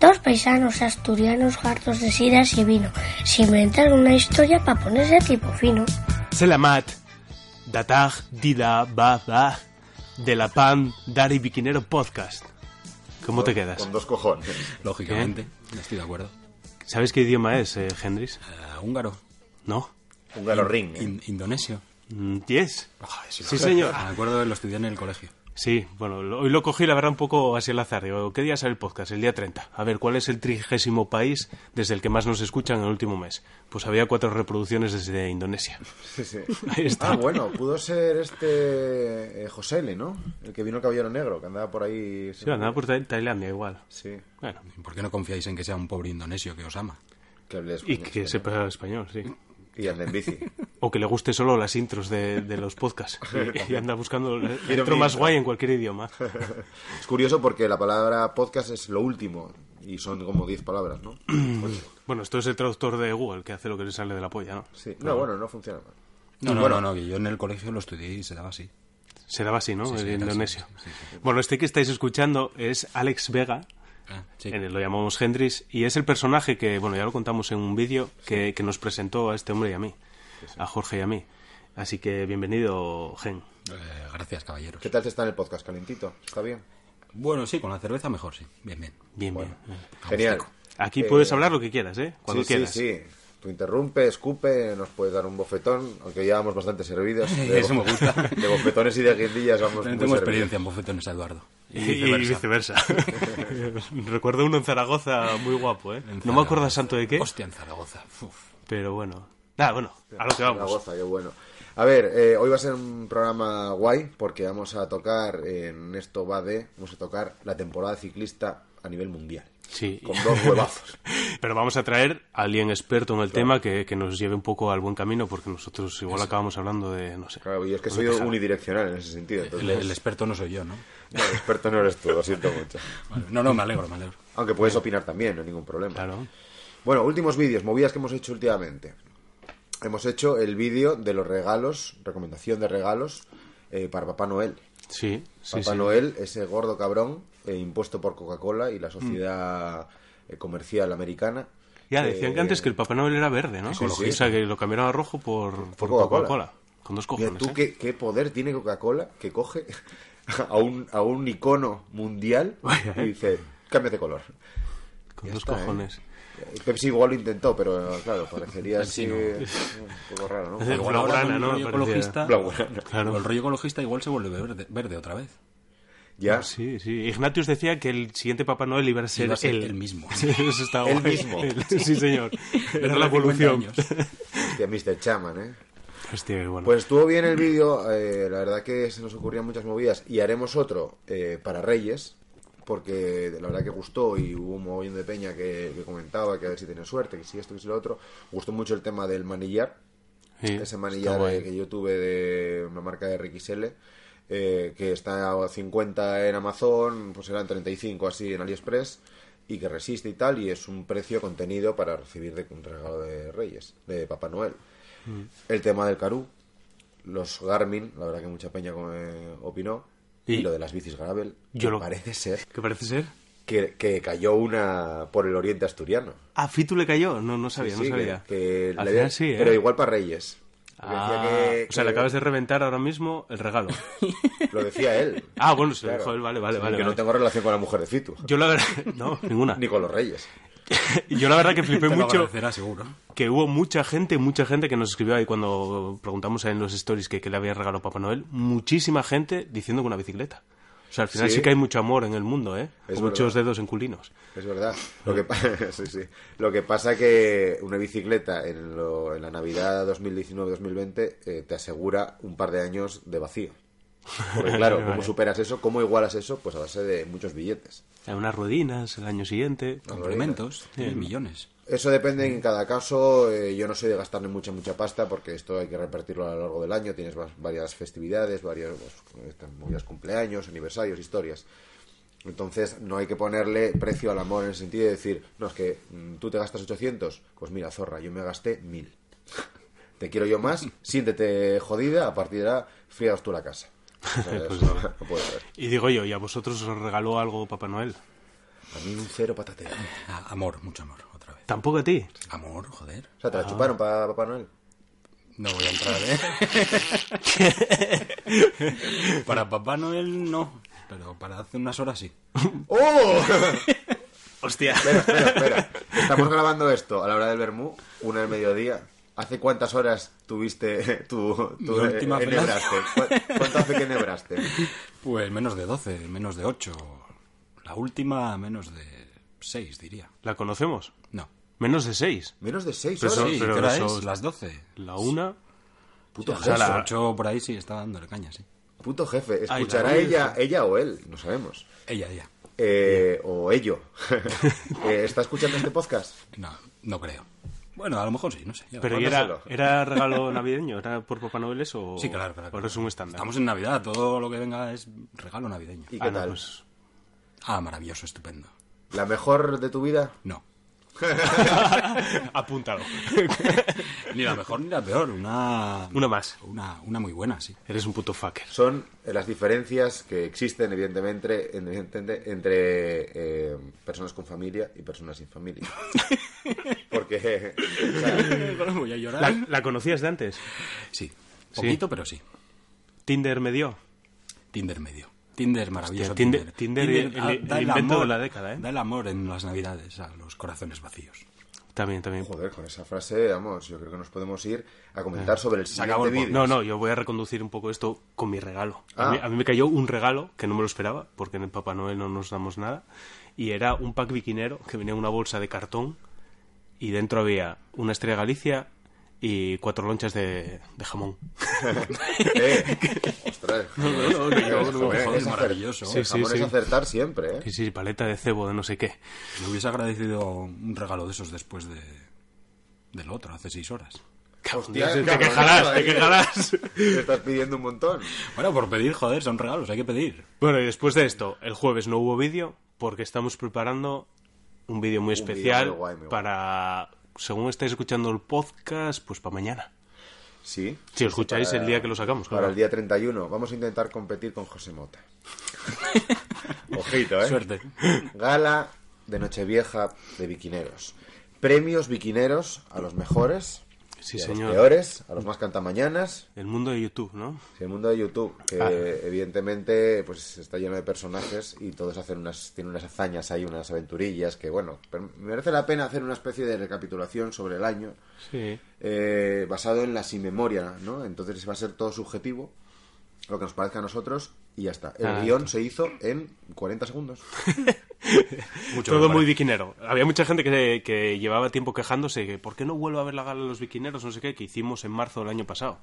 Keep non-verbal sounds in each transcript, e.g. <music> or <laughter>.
Dos paisanos asturianos hartos de sidas y vino se inventaron una historia para ponerse tipo fino. Selamat, Datag, Dida, Ba, Ba, de la Pan, Dari Biquinero Podcast. ¿Cómo te quedas? Con dos cojones. Lógicamente, estoy de acuerdo. ¿Sabes qué idioma es, eh, Hendris? Eh, húngaro. ¿No? Húngaro ring. ¿eh? In- indonesio. Mm, Yes. Ay, sí, Sí, señor. Me acuerdo que lo estudié en el colegio. Sí, bueno, lo- hoy lo cogí, la verdad, un poco así al azar. Digo, ¿qué día sale el podcast? El día 30. A ver, ¿cuál es el trigésimo país desde el que más nos escuchan en el último mes? Pues había cuatro reproducciones desde Indonesia. Sí, sí. <laughs> Ahí está. Ah, bueno, pudo ser este eh, José L, ¿no? El que vino el Caballero Negro, que andaba por ahí. Sí, andaba por Ta- Tailandia igual. Sí, Bueno, ¿Y ¿Por qué no confiáis en que sea un pobre indonesio que os ama? que hable y español, que español. sepa español, sí. Y ande en bici. O que le guste solo las intros de, de los podcasts. Y, y anda buscando la intro más guay en cualquier idioma. <laughs> Es curioso porque la palabra podcast es lo último y son como 10 palabras, ¿no? <clears throat> Bueno, esto es el traductor de Google que hace lo que le sale de la polla, ¿no? Sí. No, bueno, no funciona mal. No, no, Bueno. no, no, que yo en el colegio lo estudié y se daba así. Se daba así, ¿no? Sí, sí, el indonesio. sí, sí. Bueno, este que estáis escuchando es Alex Vega, Ah, sí. en el- lo llamamos Hendris, y es el personaje que, bueno, ya lo contamos en un vídeo que, que nos presentó a este hombre y a mí, a Jorge y a mí. Así que bienvenido, Gen. Eh, gracias, caballeros. ¿Qué tal te está en el podcast? ¿Calentito? ¿Está bien? Bueno, sí, con la cerveza mejor, sí. Bien, bien. Bien, Bueno. bien. Genial. Aquí Eh, puedes hablar lo que quieras, ¿eh? Cuando sí, quieras. sí, sí. Tú interrumpe, escupe, nos puedes dar un bofetón, aunque ya vamos bastante servidos. De <laughs> Eso me gusta. <laughs> De bofetones y de guindillas vamos <laughs> muy tengo servidos. experiencia en bofetones a Eduardo. Y, y viceversa. <laughs> Recuerdo uno en Zaragoza muy guapo, ¿eh? No me acuerdo santo de qué, Hostia, en Zaragoza. Uf. pero bueno. Nada, bueno, a lo que vamos. Zaragoza, qué bueno. A ver, eh, hoy va a ser un programa guay porque vamos a tocar, en esto va de, vamos a tocar la temporada ciclista a nivel mundial. Sí. Con dos huevazos. <laughs> Pero vamos a traer a alguien experto en el tema que, que nos lleve un poco al buen camino, porque nosotros igual acabamos hablando de, no sé. Claro, y es que soy unidireccional en ese sentido. El, Entonces, el experto no soy yo, ¿no? No, el experto no eres tú, lo siento mucho. Vale. No, no, me alegro, me alegro. Aunque puedes opinar también, no hay ningún problema. Claro. Bueno, últimos vídeos, movidas que hemos hecho últimamente. Hemos hecho el vídeo de los regalos, recomendación de regalos eh, para Papá Noel. Sí, sí, Papá sí. Noel, ese gordo cabrón eh, impuesto por Coca-Cola y la sociedad eh, comercial americana. Ya, decían que Eh, antes que el Papá Noel era verde, ¿no? Sí, sí. O sea, que lo cambiaron a rojo por, por Coca-Cola. Coca-Cola. Con dos Mira cojones, tú ¿eh? qué, qué poder tiene Coca-Cola que coge <laughs> a un, a un icono mundial Vaya, y eh. dice, cambia de color. Con Ya dos está, ¿eh? cojones. Y Pepsi igual lo intentó, pero claro, parecería así no. eh, <laughs> un poco raro, ¿no? Eh, Igual ahora Blaugrana, con el ¿no? rollo ecologista. Claro. el rollo ecologista igual se vuelve verde, verde otra vez. Ya, Sí, sí. Ignatius decía que el siguiente Papá Noel iba a ser, Iba a ser él. el mismo. <laughs> Sí, Eso está El mismo. El- sí, señor. Era la de 50 evolución. hostia, Mr. Chaman, ¿eh? Bueno. Pues estuvo bien el vídeo, eh, la verdad que se nos ocurrían muchas movidas y haremos otro eh, para Reyes, porque la verdad que gustó y hubo un mogollón de peña que, que comentaba que a ver si tiene suerte, que si esto, que si lo otro. Gustó mucho el tema del manillar, Sí, ese manillar eh, que yo tuve de una marca de RXL, eh, que está a 50 en Amazon, pues eran 35 así en AliExpress, y que resiste y tal, y es un precio contenido para recibir de, un regalo de Reyes, de Papá Noel. Mm. El tema del Carú, los Garmin, la verdad que mucha peña opinó, y, ¿Y? lo de las bicis Gravel, Yo que lo- parece ser ¿Qué parece ser? que, que cayó una por el oriente asturiano. Ah, Fitu le cayó. No, no sabía, Sí, no sabía. que- que Al le- final sí, ¿eh? Pero igual para Reyes. Ah, que- o sea, le acabas de reventar ahora mismo el regalo. <laughs> Lo decía él. Ah, bueno, se lo Claro. dijo él, vale, vale, Sí, vale. Que no tengo relación con la mujer de Fitu. Yo la verdad... <laughs> No, ninguna. Ni con los Reyes. <laughs> Yo la verdad que flipé Te mucho seguro. que hubo mucha gente, mucha gente que nos escribió ahí cuando preguntamos en los stories que, que le había regalado Papá Noel. Muchísima gente diciendo que una bicicleta. O sea, al final sí, Sí. que hay mucho amor en el mundo, ¿eh? Es muchos dedos en culinos. Es verdad. Lo que, <laughs> sí, sí. Lo que pasa que una bicicleta en, lo- en la Navidad 2019-2020 eh, te asegura un par de años de vacío. Porque <laughs> claro, ¿cómo superas eso? ¿Cómo igualas eso? Pues a base de muchos billetes. Unas ruedinas el año siguiente. Complementos, tiene millones. Eso depende en cada caso. eh, yo no soy de gastarle mucha, mucha pasta porque esto hay que repartirlo a lo largo del año. Tienes varias festividades, varios pues, cumpleaños, aniversarios, historias. Entonces no hay que ponerle precio al amor en el sentido de decir, no, es que mm, tú te gastas 800, pues mira, zorra, yo me gasté 1000. <laughs> te quiero yo más, siéntete jodida, a partir de ahora, fríaos tú la casa. Pues eso no. <laughs> no puede ser. Y digo yo, ¿y a vosotros os regaló algo Papá Noel? A mí un cero patatero. Ah, amor, mucho amor, otra vez. ¿Tampoco a ti? Amor, joder. O sea, ¿te la chuparon para Papá Noel? No voy a entrar, ¿eh? <laughs> para Papá Noel no, pero para hace unas horas sí. ¡Oh! <laughs> Hostia. Espera, espera, espera. Estamos grabando esto a la hora del Bermú, una del mediodía. ¿Hace cuántas horas tuviste <laughs> tu, tu última eh, enhebraste? ¿Cu- ¿Cuánto hace que enhebraste? Pues menos de 12, menos de 8. La última, menos de 6, diría. ¿La conocemos? No. Menos de seis. Menos de seis Pero horas. eso- Sí, pero ¿qué eso- es? Las 12. La una. Puto A jefe. las la- 8 por ahí sí está dándole caña, sí. Puto jefe. Ay, ¿Escuchará la ella, ella o él? No sabemos. Ella, ella. Eh, o ello. <laughs> Eh, ¿Está escuchando este podcast? No, no creo. Bueno, a lo mejor sí, no sé. Pero ¿y Mándaselo. era, ¿era <laughs> regalo navideño? ¿Era por Papá Noel eso? o- Sí, claro, claro. ¿O claro. es un estándar? Estamos en Navidad, todo lo que venga es regalo navideño. ¿Y Ah, qué no, tal? pues- Ah, maravilloso, estupendo. ¿La mejor de tu vida? No. <laughs> Apúntalo. Ni la mejor ni la peor, una... Una más. Una, una muy buena, sí. Eres un puto fucker. Son eh, las diferencias que existen, evidentemente, entre eh, personas con familia y personas sin familia. <laughs> Porque, o sea, voy a llorar. ¿La, la conocías de antes? Sí, poquito, pero sí. ¿Tinder me dio? Tinder medio. Tinder maravilloso. Hostia, Tinder- Tinder, el- ah, el da invento amor, de la década, ¿eh? Da el amor en las navidades a los corazones vacíos. También, también. joder, con esa frase, vamos, yo creo que nos podemos ir a comentar sobre el siguiente vídeo. No, no, yo voy a reconducir un poco esto con mi regalo. A, Ah. mí, a mí me cayó un regalo que no me lo esperaba, porque en el Papá Noel no nos damos nada, y era un pack biquinero que venía en una bolsa de cartón y dentro había una estrella Galicia y cuatro lonchas de, de jamón. <laughs> Eh, ostras. no, no, no, Joder, joder, es maravilloso. Sí, sí, jamón sí. es acertar siempre, ¿eh? Sí, sí, paleta de cebo de no sé qué. Me hubiese agradecido un regalo de esos después de del otro, hace seis horas. Hostia, te cabrón, quejarás, te quejarás. Te estás pidiendo un montón. Bueno, por pedir, joder, son regalos, hay que pedir. Bueno, y después de esto, el jueves no hubo vídeo porque estamos preparando un vídeo muy Un especial muy guay, muy guay. para, según estáis escuchando el podcast, pues para mañana. Sí. Si lo escucháis el día que lo sacamos, Para claro. el día 31. Vamos a intentar competir con José Mota. <laughs> Ojito, ¿eh? Suerte. Gala de Nochevieja de biquineros. Premios biquineros a los mejores. Sí, y a señor. los peores, a los más cantamañanas. El mundo de YouTube, ¿no? Sí, el mundo de YouTube, que Ah. evidentemente pues está lleno de personajes y todos hacen unas, tienen unas hazañas ahí, unas aventurillas que, bueno, merece la pena hacer una especie de recapitulación sobre el año Sí. eh, basado en la sin memoria, ¿no? Entonces va a ser todo subjetivo, lo que nos parezca a nosotros y ya está. El Ah, guion se hizo en 40 segundos. <laughs> <laughs> Mucho Todo muy parece. biquinero. Había mucha gente que, que llevaba tiempo quejándose que ¿por qué no vuelvo a ver la gala de los biquineros? No sé qué, que hicimos en marzo del año pasado.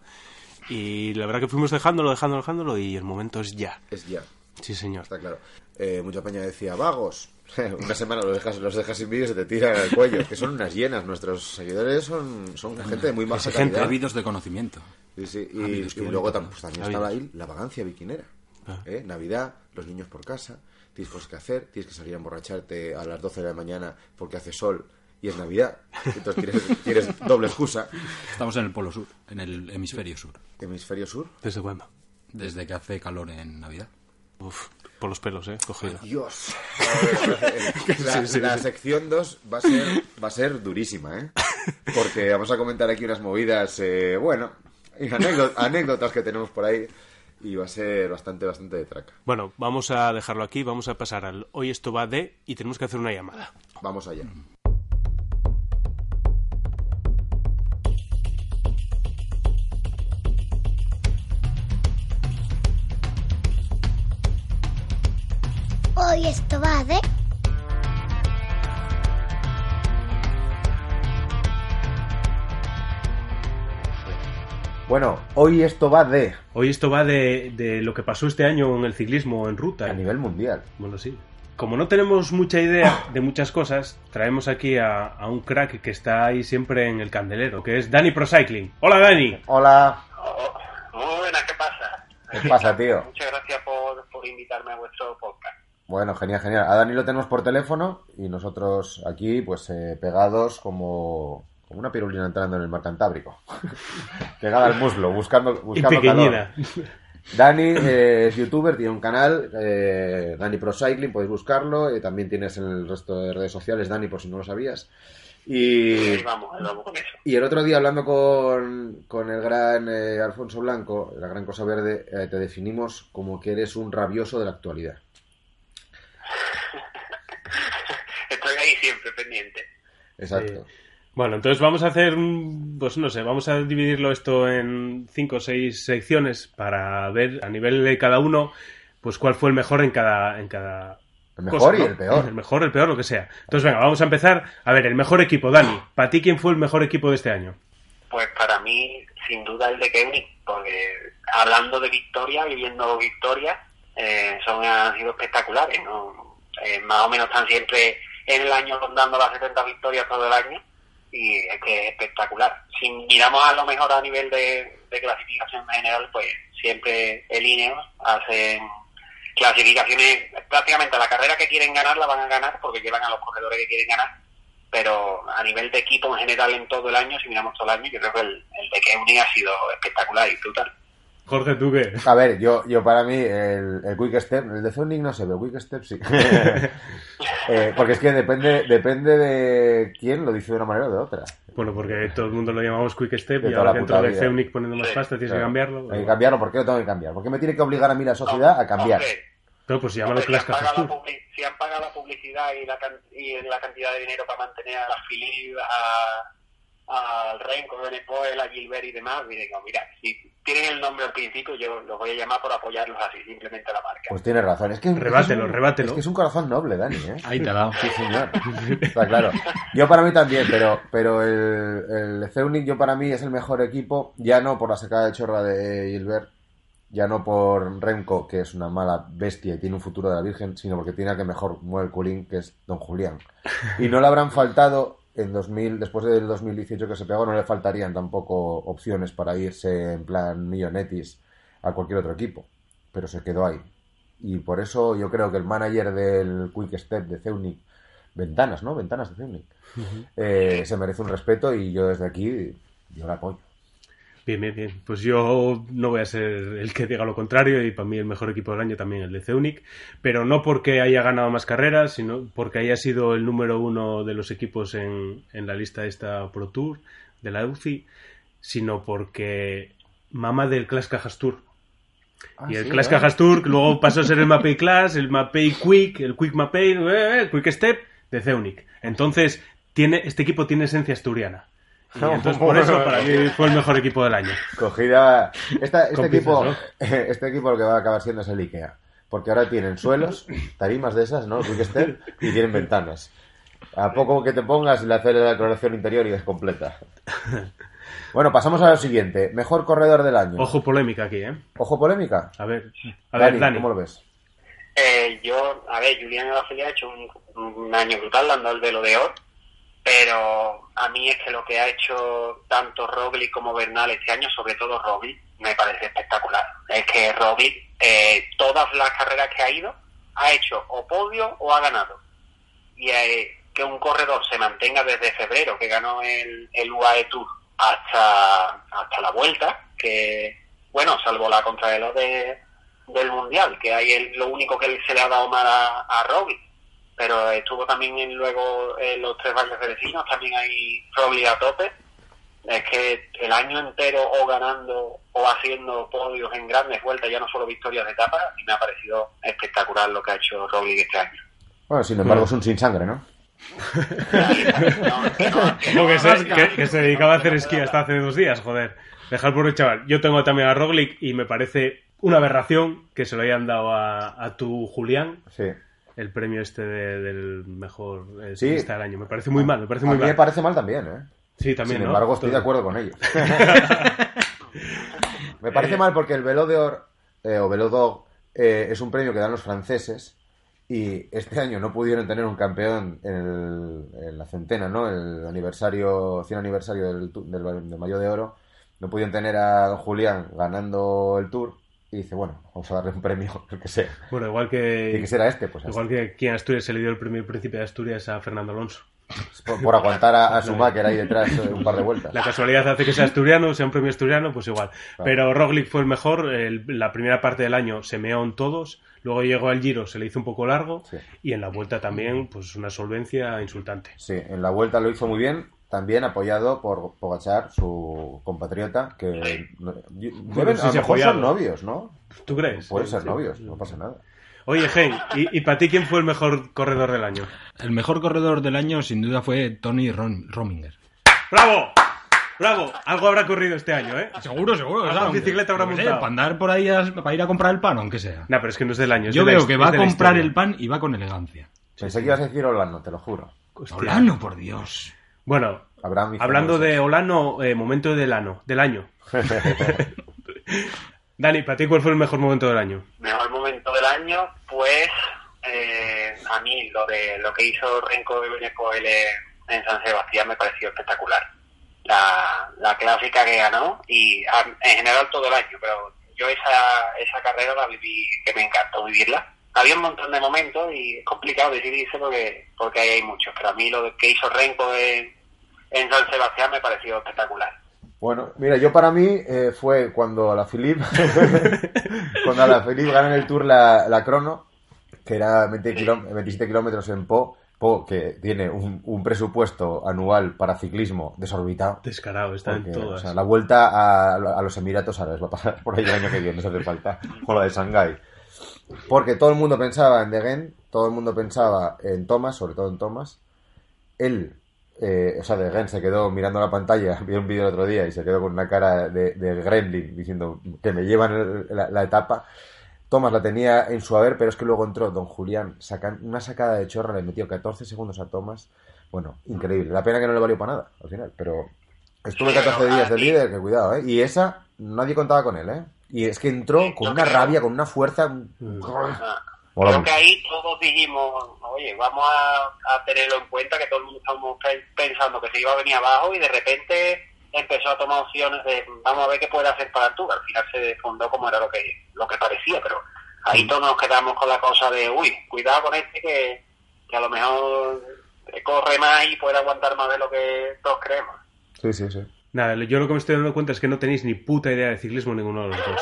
Y la verdad que fuimos dejándolo, dejándolo, dejándolo y el momento es ya. Es ya, Sí, señor. está claro. Eh, mucha peña decía, vagos. <laughs> Una semana los dejas, los dejas sin vídeo y se te tiran al cuello. Que son unas llenas. Nuestros seguidores son, son gente de muy Exigente. calidad. Ávidos de conocimiento. Sí, sí, y, luego todo. tam- pues, también estaba ahí la vagancia biquinera. Ah. ¿eh? Navidad, los niños por casa, tienes cosas que hacer, tienes que salir a emborracharte a las 12 de la mañana porque hace sol y es Navidad. Entonces quieres, quieres <laughs> doble excusa. Estamos en el polo sur, en el hemisferio sur. Hemisferio sur. ¿Desde cuándo? Desde que hace calor en Navidad. Uf, por los pelos, ¿eh? Cogido. Dios. <laughs> La, la sección 2 va a ser va a ser durísima, ¿eh? Porque vamos a comentar aquí unas movidas, eh, bueno, y anécdotas que tenemos por ahí y va a ser bastante, bastante de traca. Bueno, vamos a dejarlo aquí, vamos a pasar al hoy esto va de y tenemos que hacer una llamada. Vamos allá. Hoy esto va de... Bueno, hoy esto va de Hoy esto va de, de lo que pasó este año en el ciclismo en ruta. a nivel mundial. Bueno, sí. Como no tenemos mucha idea de muchas cosas, traemos aquí a, a un crack que está ahí siempre en el candelero, que es Dani Pro Cycling. Hola, Dani. Hola, Oh, muy buenas, ¿qué pasa? ¿qué pasa, tío? Muchas gracias por, por invitarme a vuestro podcast. Bueno, genial, genial. A Dani lo tenemos por teléfono y nosotros aquí, pues eh, pegados como, como una pirulina entrando en el mar Cantábrico. <laughs> Pegada al muslo, buscando, Y buscando calor. Dani eh, es youtuber, tiene un canal, eh, Dani Pro Cycling, podéis buscarlo. Y también tienes en el resto de redes sociales, Dani, por si no lo sabías. Y, Ahí vamos, ahí vamos con eso. y el otro día, hablando con, con el gran eh, Alfonso Blanco, la gran cosa verde, eh, te definimos como que eres un rabioso de la actualidad. <laughs> Estoy ahí siempre pendiente. Exacto. Bueno, entonces vamos a hacer, un- pues no sé, vamos a dividirlo esto en cinco o seis secciones para ver a nivel de cada uno, pues cuál fue el mejor en cada, en cada El mejor cosa, y ¿no? el peor. El mejor, el peor, lo que sea. Entonces, venga, vamos a empezar. A ver, el mejor equipo, Dani. ¿Para ti quién fue el mejor equipo de este año? Pues para mí, sin duda, el de Kevin, porque hablando de victoria, viviendo victoria, eh, son, han sido espectaculares. ¿no? Eh, más o menos están siempre en el año rondando las 70 victorias todo el año y es que es espectacular. Si miramos a lo mejor a nivel de, de clasificación general, pues siempre el Ineos hacen clasificaciones prácticamente la carrera que quieren ganar la van a ganar porque llevan a los corredores que quieren ganar pero a nivel de equipo en general en todo el año, si miramos todo el año, yo creo que el, el de Keuni ha sido espectacular y brutal. Jorge, ¿tú qué? A ver, yo, yo para mí, el, el Quick Step, el de Zoning no se ve, Quick Step sí. <laughs> Eh, porque es que depende, depende de quién lo dice de una manera o de otra. Bueno, porque todo el mundo lo llamamos Quick Step De y ahora dentro de. Ceunic poniendo más pasta tienes que Claro. cambiarlo. Hay que cambiarlo, ¿por qué lo tengo que cambiar? ¿Por qué me tiene que obligar a mí la sociedad a cambiar? Pero pues los hombre, si, han pagado la si han pagado la publicidad y la, can- y la cantidad de dinero para mantener a la Philip, a, al Renko, a Benepoel, a Gilbert y demás, y digo, mira, si tienen el nombre al principio, yo los voy a llamar por apoyarlos así, simplemente a la marca. Pues tienes razón. Es que, es que Rebátelo, es un, rebátelo. Es que es un corazón noble, Dani, ¿eh? Ahí te ha dado. Sí, señor. Está claro. Yo para mí también, pero, pero el, el Ceunic yo para mí es el mejor equipo, ya no por la sacada de chorra de Gilbert, ya no por Remco, que es una mala bestia y tiene un futuro de la Virgen, sino porque tiene al que mejor mueve el culín, que es Don Julián. Y no le habrán faltado en 2000, después del 2018 que se pegó, no le faltarían tampoco opciones para irse en plan millonetis a cualquier otro equipo, pero se quedó ahí. Y por eso yo creo que el manager del Quick Step de Ceunic, Ventanas, ¿no? Ventanas de Ceunic, eh, se merece un respeto y yo desde aquí, yo la apoyo. Bien, bien, bien. Pues yo no voy a ser el que diga lo contrario y para mí el mejor equipo del año también el de Ceunic, pero no porque haya ganado más carreras, sino porque haya sido el número uno de los equipos en, en la lista de esta Pro Tour, de la UCI, sino porque mama del Clash Cajas Tour. y el sí, Clash ¿eh? Cajas Tour luego pasó a ser el Mapei Clash, el Mapei Quick, el Quick Mapei, eh, el Quick Step de Ceunic. Entonces, tiene, este equipo tiene esencia asturiana. Y entonces por eso para mí fue el mejor equipo del año. Cogida. Esta- este, equipo, <laughs> este equipo lo que va a acabar siendo es el IKEA. Porque ahora tienen suelos, tarimas de esas, ¿no? Y tienen ventanas. A poco que te pongas, le haces la decoración interior y es completa. Bueno, pasamos a lo siguiente. Mejor corredor del año. Ojo polémica aquí, ¿eh? Ojo polémica. A ver, a ver, Dani, Dani. ¿cómo lo ves? Eh, yo, a ver, Julián Alaphilippe ha hecho un, un año brutal dando el velo de oro, pero a mí es que lo que ha hecho tanto Roglic como Bernal este año, sobre todo Roglic, me parece espectacular. Es que Roglic, eh, todas las carreras que ha ido, ha hecho o podio o ha ganado. Y eh, que un corredor se mantenga desde febrero, que ganó el, el UAE Tour, hasta, hasta la vuelta, que, bueno, salvo la contrarreloj de, del Mundial, que hay el- lo único que se le ha dado mal a, a. Pero estuvo también en, luego en los tres valles de vecinos, también hay Roglic a tope. Es que el año entero o ganando o haciendo podios en grandes vueltas, ya no solo victorias de etapa, y me ha parecido espectacular lo que ha hecho Roglic este año. Bueno, sin embargo, es un sin sangre, ¿no? <laughs> No, que no, que no Como que se, que se dedicaba a hacer esquí hasta hace dos días, joder. Dejar por el chaval. Yo tengo también a Roglic y me parece una aberración que se lo hayan dado a, a tu Julián Sí. El premio este de- del mejor eh, Sí. ciclista del año. Me parece muy mal, me parece A muy mí me parece mal también, ¿eh? Sí, también, Sin ¿no? embargo, estoy de acuerdo con ellos. <laughs> Me parece mal porque el Velo d'Or, eh, o Velo d'Or, eh, es un premio que dan los franceses y este año no pudieron tener un campeón en, el- en la centena, ¿no? El aniversario, 100 aniversario del, del, del Mayo de Oro. No pudieron tener a Julián ganando el Tour y dice, bueno, vamos a darle un premio, <laughs> el que sea. Bueno, igual ¿Y que. que será este? Pues Igual que aquí en Asturias se le dio el premio Príncipe de Asturias a Fernando Alonso. por, por aguantar a, a <laughs> Schumacher ahí detrás eh, un par de vueltas. La casualidad hace que sea asturiano, sea un premio asturiano, pues igual. Pero Roglic fue el mejor. el- la primera parte del año se meó en todos. Luego llegó al Giro, se le hizo un poco largo. Sí. Y en la vuelta también, pues una solvencia insultante. Sí, en la vuelta lo hizo muy bien, también apoyado por Pogachar, su compatriota, que no- deben- a lo mejor son novios, ¿no? ¿Tú crees? Pueden ser Sí. novios, no pasa nada. Oye, Gen, ¿y, y para ti quién fue el mejor corredor del año? El mejor corredor del año, sin duda, fue Tony Rom- Rominger. ¡Bravo! ¡Bravo! Algo habrá ocurrido este año, ¿eh? Seguro, seguro. Algo en bicicleta habrá sé, montado. Para andar por ahí, a- para ir a comprar el pan, aunque sea. No, pero es que no es del año. es Yo de la veo his- que va a la comprar el pan y va con elegancia. Pensé que ibas a decir Olano, te lo juro. Hostia. Olano, por Dios. Bueno, hablando de Olano, eh, momento del ano, del año. <laughs> Dani, ¿para ti cuál fue el mejor momento del año? Mejor momento del año, pues eh, a mí lo de lo que hizo Renko de Benecoel en San Sebastián me pareció espectacular. La, la clásica que ganó y a- en general todo el año, pero yo esa, esa carrera la viví, que me encantó vivirla. Había un montón de momentos y es complicado decidirse porque, porque ahí hay muchos, pero a mí lo que hizo Renko en, en San Sebastián me pareció espectacular. Bueno, mira, yo para mí eh, fue cuando a la Philippe, <laughs> cuando a la Philippe ganan el Tour la, la crono, que era 20 kiló- 27 kilómetros en Po, Po que tiene un, un presupuesto anual para ciclismo desorbitado. Descarado, está en o todas. sea, la vuelta a, a los Emiratos Árabes va a pasar por ahí el año que viene, no hace falta. O la de Shanghái. Porque todo el mundo pensaba en Degen, todo el mundo pensaba en Thomas, sobre todo en Thomas. Él, eh, o sea, Degen se quedó mirando la pantalla, <laughs> vi un vídeo el otro día y se quedó con una cara de, de gremlin diciendo que me llevan la etapa. Thomas la tenía en su haber, pero es que luego entró Don Julián, sacan, una sacada de chorra, le metió 14 segundos a Thomas. Bueno, increíble. La pena que no le valió para nada al final, pero estuve 14 días de líder, que cuidado, ¿eh? Y esa, nadie contaba con él, ¿eh? Y es que entró con una rabia, con una fuerza. Creo que ahí todos dijimos, oye, vamos a, a tenerlo en cuenta, que todo el mundo estábamos pe- pensando que se iba a venir abajo y de repente empezó a tomar opciones de vamos a ver qué puede hacer para Tour. Al final se desfondó como era lo que lo que parecía, pero ahí todos nos quedamos con la cosa de, uy, cuidado con este que, que a lo mejor corre más y puede aguantar más de lo que todos creemos. Sí, sí, sí. Nada, yo lo que me estoy dando cuenta es que no tenéis ni puta idea de ciclismo ninguno de los dos.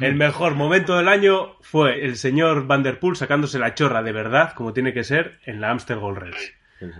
El mejor momento del año fue el señor Van Der Poel sacándose la chorra de verdad, como tiene que ser, en la Amstel Gold Race.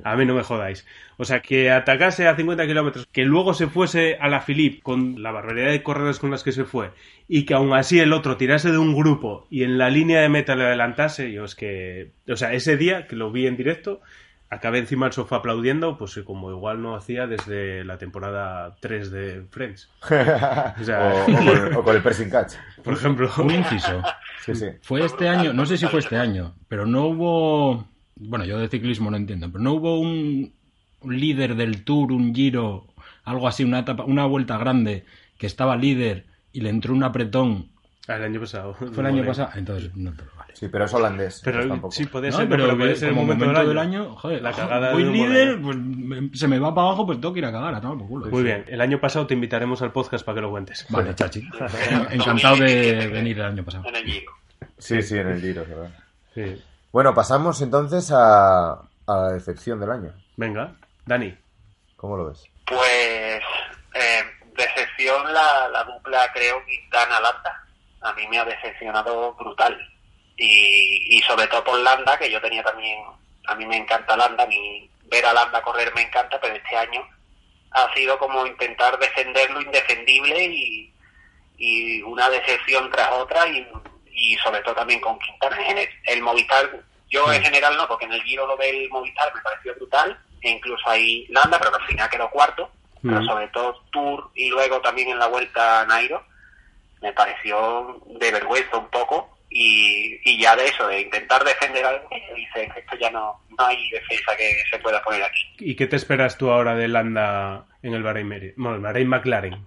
A mí no me jodáis. O sea, que atacase a 50 kilómetros, que luego se fuese a la Philippe con la barbaridad de corredores con las que se fue, y que aún así el otro tirase de un grupo y en la línea de meta le adelantase, yo es que... O sea, ese día que lo vi en directo, acabé encima del sofá aplaudiendo, pues como igual no hacía desde la temporada 3 de Friends. <laughs> O sea- o, o con, o con el pressing catch. Por ejemplo. Un inciso. Sí, sí. Fue este año, no sé si fue este año, pero no hubo. Bueno, yo de ciclismo no entiendo, pero no hubo un, un líder del Tour, un giro, algo así, una etapa, una vuelta grande, que estaba líder y le entró un apretón. Ah, el año pasado. ¿Fue el año pasado? Entonces, no te lo vale. Sí, pero es holandés. Pero tampoco. sí, puede No, ser, pero, pero, puede ser el momento, del año. joder, La cagada voy líder, pues se me va para abajo, pues tengo que ir a cagar, a tomar por culo. Muy bien, el año pasado te invitaremos al podcast para que lo cuentes. Vale, chachi. <laughs> <laughs> Encantado de venir el año pasado. En el Giro. Sí, sí, en el Giro, verdad. Sí. Bueno, pasamos entonces a, a la decepción del año. Venga, Dani. ¿Cómo lo ves? Pues, eh, decepción la, la dupla, creo, Quintana-Landa. A mí me ha decepcionado brutal. Y, y sobre todo por Landa, que yo tenía también, a mí me encanta Landa, a mí ver a Landa correr me encanta, pero este año ha sido como intentar defender lo indefendible y, y una decepción tras otra y, y sobre todo también con Quintana. En el, el Movistar, yo en general no, porque en el giro lo del Movistar me pareció brutal, e incluso ahí Landa, pero al final quedó cuarto, pero sobre todo Tour y luego también en la vuelta a Nairo, me pareció de vergüenza un poco y, y ya de eso, de intentar defender algo, dice esto ya no, no hay defensa que se pueda poner aquí. ¿Y qué te esperas tú ahora de Landa en el Bahrein, bueno, el Bahrein McLaren?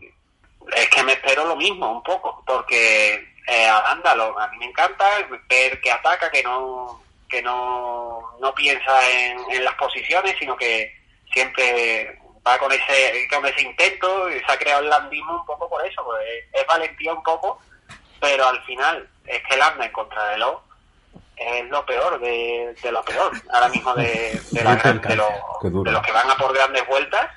Es que me espero lo mismo, un poco, porque eh, Aranda lo, a mí me encanta ver que ataca, que no que no, no piensa en, en las posiciones, sino que siempre va con ese con ese intento y se ha creado el landismo un poco por eso, pues es valentía un poco, pero al final es que el anda en contrarreloj es lo peor de, de lo peor ahora mismo de, de, la- de los, de los que van a por grandes vueltas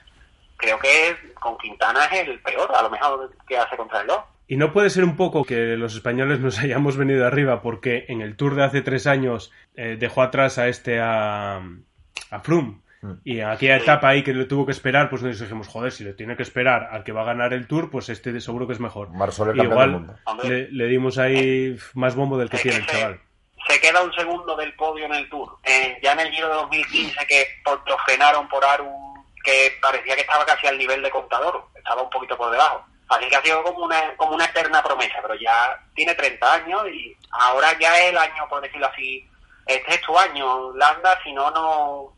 creo que con Quintana es el peor a lo mejor que hace contrarreloj Y no puede ser un poco que los españoles nos <laughs> hayamos venido arriba porque en el Tour de hace tres años eh, dejó atrás a este a, a Froome. Y en aquella etapa ahí que le tuvo que esperar, pues nos dijimos, joder, si le tiene que esperar al que va a ganar el Tour, pues este de seguro que es mejor. Y campeón del igual mundo. le, le dimos ahí más bombo del que tiene el chaval. se queda un segundo del podio en el Tour. Eh, ya en el Giro de 2015 que por, lo frenaron por Aru, que parecía que estaba casi al nivel de contador, estaba un poquito por debajo. Así que ha sido como una, como una eterna promesa, pero ya tiene 30 años y ahora ya es el año, por decirlo así, este es tu año, Landa, si no, no,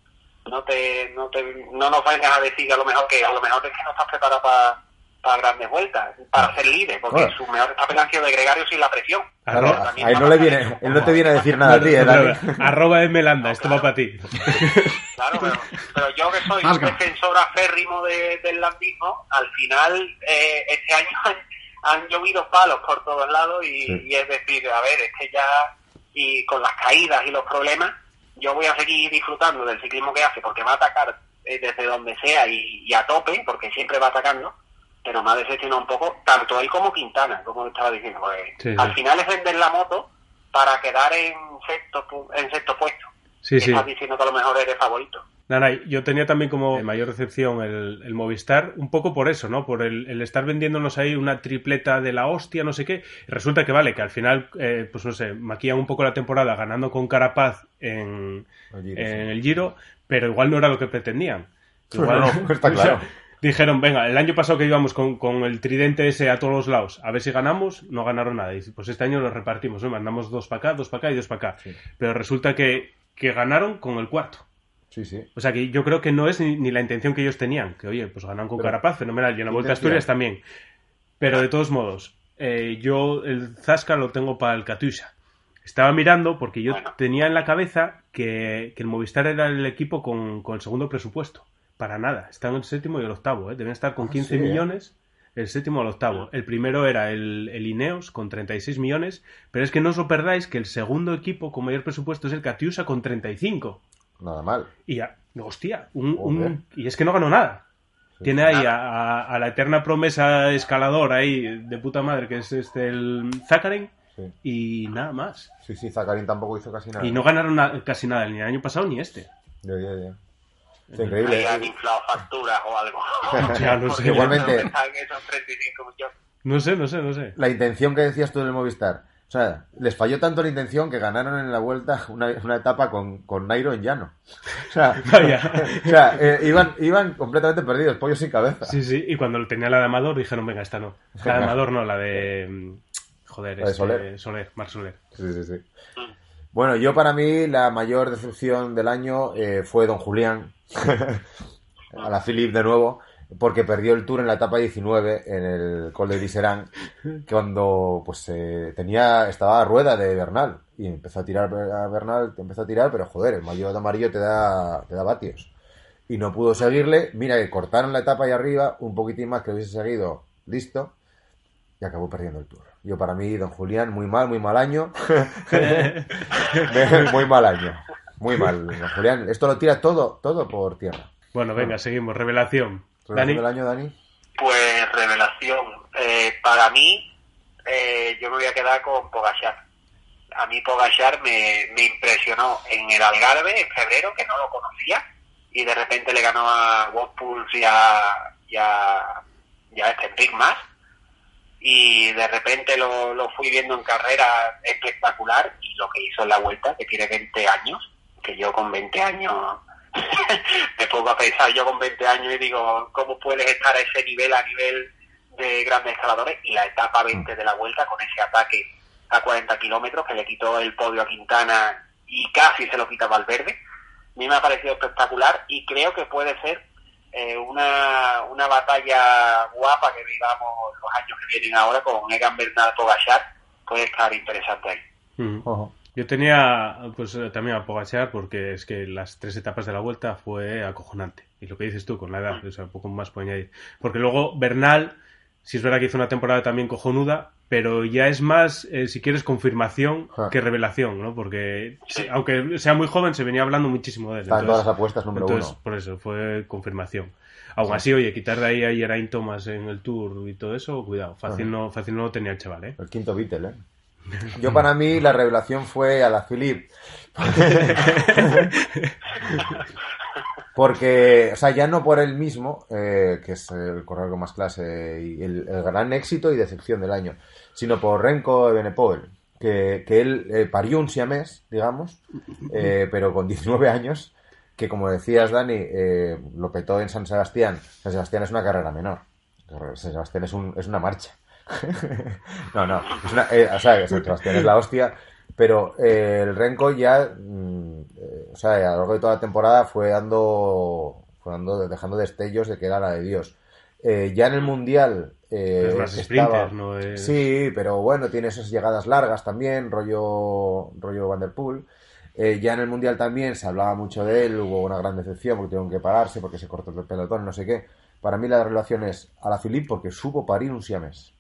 no te, no te, no nos vengas a decir que a lo mejor que a lo mejor es que no estás preparado para para grandes vueltas, para ser líder, porque Bueno. su mejor papel ha sido de Gregario sin la presión. Claro, Arroba, también ahí va no a le viene, él no te viene a decir nada a ti, ¿eh, Dani? arroba Melanda, esto va para ti. Claro, pero, pero yo que soy un defensor aférrimo de- del landismo, al final eh, este año <laughs> han, han llovido palos por todos lados y, Sí. y es decir, a ver, es que ya y con las caídas y los problemas, yo voy a seguir disfrutando del ciclismo que hace porque va a atacar eh, desde donde sea y, y a tope, porque siempre va atacando, pero me ha decepcionado un poco, tanto él como Quintana, como estaba diciendo. sí. Al final es vender la moto para quedar en sexto, en sexto puesto. Sí. Estás diciendo que a lo mejor eres favorito. Nada, yo tenía también como mayor decepción el, el Movistar, un poco por eso, ¿no? Por el, el estar vendiéndonos ahí una tripleta de la hostia, no sé qué. Y resulta que vale, que al final, eh, pues no sé, maquillan un poco la temporada ganando con Carapaz en, El Giro, en sí. el Giro, pero igual no era lo que pretendían. Igual, No, está <laughs> claro. dijeron, venga, el año pasado que íbamos con, con el tridente ese a todos los lados, a ver si ganamos, no ganaron nada. Y pues este año lo repartimos, ¿no? Mandamos dos para acá, dos para acá y dos para acá. Sí. Pero resulta que, que ganaron con el cuarto. Sí, sí. O sea que yo creo que no es ni, ni la intención que ellos tenían. Que oye, pues ganan con Pero- Carapaz, fenomenal. Y en la Vuelta a. Asturias también. Pero de todos modos, eh, yo el Zasca lo tengo para el Katusha. Estaba mirando porque yo Bueno. tenía en la cabeza que, que el Movistar era el equipo con, con el segundo presupuesto. Para nada. Están el séptimo y el octavo. ¿eh? Deben estar con Ah, 15 sí, ¿eh? millones. El séptimo el octavo. El primero era el, el Ineos con 36 millones. Pero es que no os lo perdáis que el segundo equipo con mayor presupuesto es el Katusha con 35. Nada mal. Y ya, hostia, un, un- y es que no ganó nada. Sí, Tiene ahí a, a- a la eterna promesa escalador ahí de puta madre que es este el Zakarin Sí, y nada más. sí, sí Zakarin tampoco hizo casi nada. Y no ganaron na- casi nada ni el año pasado ni este. Ya, ya, ya. Ahí increíble. han inflado facturas o algo. <laughs> Ya, no sé. Igualmente- están esos 35 millones. No sé, no sé, no sé. La intención que decías tú del Movistar. O sea, les falló tanto la intención que ganaron en la vuelta una, una etapa con, con Nairo en llano. O sea, <laughs> Vaya. <laughs> o sea, eh, iban, iban completamente perdidos, pollo sin cabeza. Sí, sí, y cuando tenía la de Amador dijeron, venga, esta no. La de Amador no, la de... mm, Joder, La de este, Soler. Soler. Sí, sí, sí. Bueno, yo para mí la mayor decepción del año eh, fue Don Julián, <laughs> a la Philip de nuevo, porque perdió el Tour en la etapa 19 en el Col de Diserán, cuando pues eh, tenía estaba a rueda de Bernal y empezó a tirar a Bernal, empezó a tirar, pero joder, el maillot amarillo te da te da vatios. Y no pudo seguirle, mira que cortaron la etapa ahí arriba, un poquitín más que hubiese seguido, listo, y acabó perdiendo el Tour. Yo para mí, don Julián, muy mal, muy mal año. <laughs> muy mal año. Muy mal, don Julián. Esto lo tira todo, todo por tierra. Bueno, venga, seguimos. Revelación. Dani. Del año, Dani. Pues revelación. Eh, para mí, eh, yo me voy a quedar con Pogachar. A mí Pogachar me, me impresionó en el Algarve en febrero, que no lo conocía, y de repente le ganó a Woodpulse y a, y a, y a este Big Mass. Y de repente lo, lo fui viendo en carrera espectacular y lo que hizo en la vuelta, que tiene 20 años, que yo con 20 años <laughs> me pongo a pensar yo con 20 años y digo, ¿cómo puedes estar a ese nivel, a nivel de grandes escaladores? Y la etapa 20 de la vuelta con ese ataque a 40 kilómetros que le quitó el podio a Quintana y casi se lo quita Valverde. A mí me ha parecido espectacular y creo que puede ser eh, una, una batalla guapa que vivamos los años que vienen ahora con Egan Bernal Pogachar puede estar interesante ahí. Mm. Ojo. Yo tenía pues eh, también a Pogachar porque es que las tres etapas de la vuelta fue acojonante. Y lo que dices tú con la edad, o sea, un poco más puedo añadir. Porque luego Bernal, si es verdad que hizo una temporada también cojonuda, pero ya es más, eh, si quieres, confirmación Ah. que revelación, ¿no? Porque Sí. aunque sea muy joven, se venía hablando muchísimo de él. Todas las apuestas número entonces, uno. por eso, fue confirmación. Aún así, oye, quitar de ahí a Geraint Thomas en el Tour y todo eso, cuidado. Fácil, no, fácil no lo tenía el chaval, ¿eh? El quinto Beatle, ¿eh? Yo para mí la revelación fue a la Philip. Porque, o sea, ya no por él mismo, eh, que es el corredor con más clase y el, el gran éxito y decepción del año, sino por Renko Evenepoel, que, que él eh, parió un siamés, digamos, eh, pero con 19 años, que como decías, Dani, eh, lo petó en San Sebastián. San Sebastián es una carrera menor. San Sebastián es, un, es una marcha. <laughs> no, no. Es una, eh, o sea, Sebastián es la hostia. Pero eh, el Renko ya, mm, eh, o sea, a lo largo de toda la temporada fue dando, fue dando, dejando destellos de que era la de Dios. Ya en el Mundial... eh, es más estaba- sprinter, ¿no? Es- Sí, pero bueno, tiene esas llegadas largas también, rollo, rollo Van der Poel. Eh, ya en el Mundial también se hablaba mucho de él, hubo una gran decepción porque tuvieron que pararse, porque se cortó el pelotón, no sé qué. Para mí la relación es a la Philippe porque supo parir un siamés.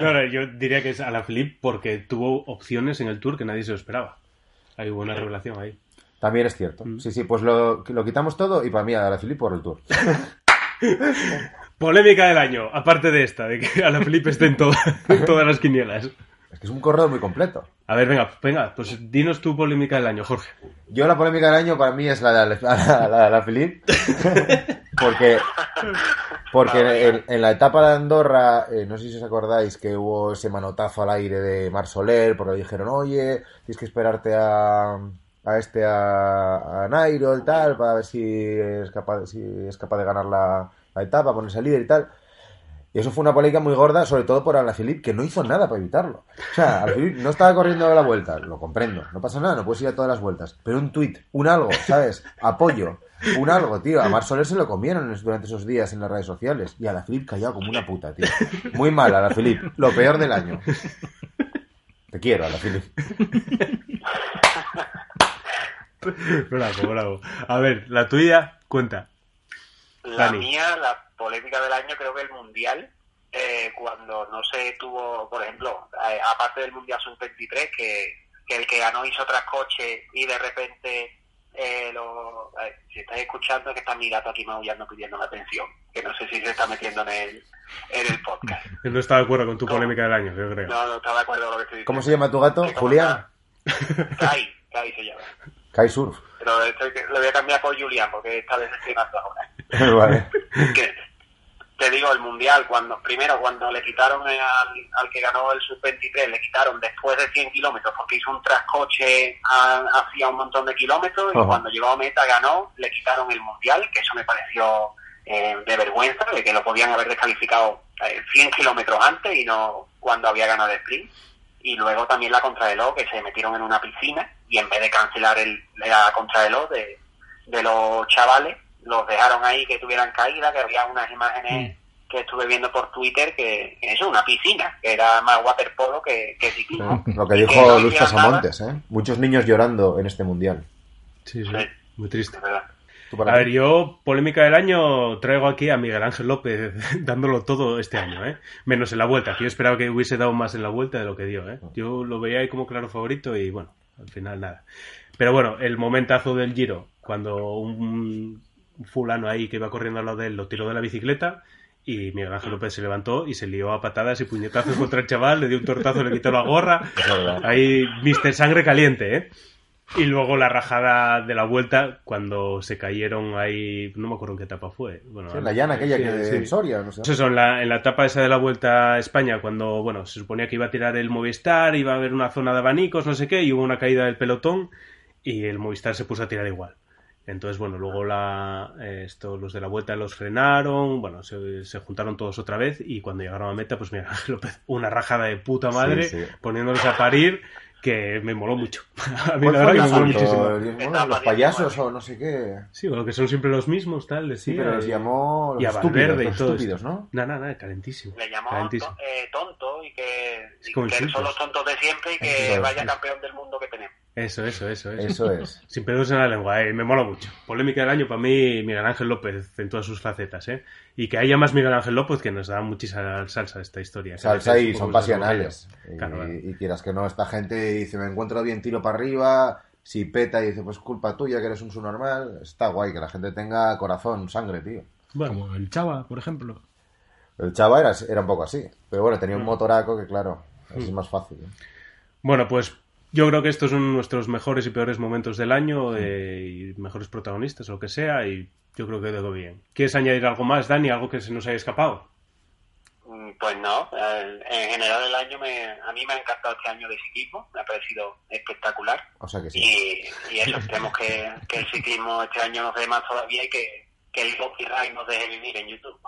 No, no, yo diría que es a la Philippe porque tuvo opciones en el Tour que nadie se lo esperaba. Hay buena revelación ahí. También es cierto. Sí, sí, pues lo, lo quitamos todo y para mí a la Philippe por el Tour. <laughs> Polémica del año, aparte de esta, de que a la Philippe esté en, <laughs> en todas las quinielas. Es que es un corredor muy completo. A ver, venga, venga, pues dinos tu polémica del año, Jorge. Yo la polémica del año para mí es la de <laughs> la, la, la, la Philippe. <laughs> porque porque en, en la etapa de Andorra, eh, no sé si os acordáis que hubo ese manotazo al aire de Mar Soler, porque le dijeron, oye, tienes que esperarte a, a este, a, a Nairo y tal, para ver si es capaz, si es capaz de ganar la, la etapa, ponerse líder y tal. Y eso fue una polémica muy gorda, sobre todo por Alaphilippe, que no hizo nada para evitarlo. O sea, no estaba corriendo a la vuelta, lo comprendo, no pasa nada, no puedes ir a todas las vueltas. Pero un tuit, un algo, ¿sabes? Apoyo, un algo, tío. A Mar Soler se lo comieron durante esos días en las redes sociales. Y Alaphilippe callado como una puta, tío. Muy mal, Alaphilippe. Lo peor del año. Te quiero, Alaphilippe. Bravo, bravo. A ver, la tuya, cuenta. La Dani. mía, la polémica del año, creo que el Mundial, eh, cuando no se tuvo, por ejemplo, eh, aparte del Mundial Sub-23, que, que el que ganó hizo tras coche y de repente, eh, lo, eh, si estáis escuchando, que está mi gato aquí maullando pidiendo la atención, que no sé si se está metiendo en el, en el podcast. <laughs> No está de acuerdo con tu polémica del año, yo creo. No, no está de acuerdo con lo que estoy diciendo. ¿Cómo se llama tu gato? Julián. Kai, Kai se llama. Kai Surf. Pero lo voy a cambiar por Julián porque está decepcionando ahora. <laughs> vale. que te digo el mundial cuando primero cuando le quitaron al, al que ganó el sub 23 le quitaron después de 100 kilómetros porque hizo un trascoche a- hacia un montón de kilómetros y cuando llegó a meta ganó le quitaron el mundial que eso me pareció eh, de vergüenza de que lo podían haber descalificado eh, 100 kilómetros antes y no cuando había ganado el sprint y luego también la contrarreloj que se metieron en una piscina y en vez de cancelar el, la contrarreloj de, de los chavales los dejaron ahí que tuvieran caída, que había unas imágenes que estuve viendo por Twitter que que eso, una piscina, que era más waterpolo que, que ciclismo. Lo que dijo no hicieron Pasamontes, ¿eh? Muchos niños llorando en este mundial. Sí, sí, Sí. muy triste. verdad. ¿Tú para A ver, yo, polémica del año, traigo aquí a Miguel Ángel López <laughs> dándolo todo este año, ¿eh? Menos en la vuelta, que yo esperaba que hubiese dado más en la vuelta de lo que dio, ¿eh? Yo lo veía ahí como claro favorito y bueno, al final nada. Pero bueno, el momentazo del Giro, cuando un fulano ahí que iba corriendo al lado de él lo tiró de la bicicleta y Miguel Ángel López se levantó y se lió a patadas y puñetazos contra el chaval, le dio un tortazo, le quitó la gorra. Ahí, Mr. Sangre Caliente, ¿eh? Y luego la rajada de la vuelta, cuando se cayeron ahí, no me acuerdo en qué etapa fue. Bueno, Sí, en la llana aquella sí, que de sí. Soria, no sé. Eso, en la, en la etapa esa de la Vuelta a España, cuando, bueno, se suponía que iba a tirar el Movistar, iba a haber una zona de abanicos, no sé qué, y hubo una caída del pelotón, y el Movistar se puso a tirar igual. Entonces, bueno, luego la, eh, esto, los de la Vuelta los frenaron, bueno, se, se juntaron todos otra vez, y cuando llegaron a meta, pues mira, <laughs> López, una rajada de puta madre, Sí, sí. poniéndolos a parir, que me moló mucho. <laughs> A mí ¿Cuál la verdad que me moló muchísimo. Bueno, Etapa los payasos 19. o no sé qué. Sí, bueno, que son siempre los mismos, tal, decía. Sí, pero los llamó los y a estúpidos, Valverde los y todo estúpidos. ¿no? No, no, no, calentísimo. Le llamó calentísimo. eh, tonto y que, Es y que son los tontos de siempre y que vaya campeón del mundo que tenemos. Eso, eso, eso, eso. Eso es. <laughs> Sin pedos en la lengua, eh, me mola mucho. Polémica del año para mí, Miguel Ángel López en todas sus facetas, ¿eh? Y que haya más Miguel Ángel López que nos da muchísima salsa esta historia. Salsa y son pasionales. Claro. Y, y quieras que no, esta gente dice, me encuentro bien, tiro para arriba. Si peta y dice, pues culpa tuya, que eres un subnormal. Está guay que la gente tenga corazón, sangre, tío. Como el Chava, por ejemplo. El chava era, era un poco así. Pero bueno, tenía un Mm. motoraco que, claro, es más fácil. ¿eh? Bueno, pues yo creo que estos son nuestros mejores y peores momentos del año eh, y mejores protagonistas o lo que sea y yo creo que todo bien. ¿Quieres añadir algo más, Dani? ¿Algo que se nos haya escapado? Mm, Pues no, en general el año me, a mí me ha encantado este año de ciclismo, me ha parecido espectacular O sea que sí. y, y eso, esperemos que, que el ciclismo este año nos dé más todavía y que, que el copyright nos deje vivir en YouTube.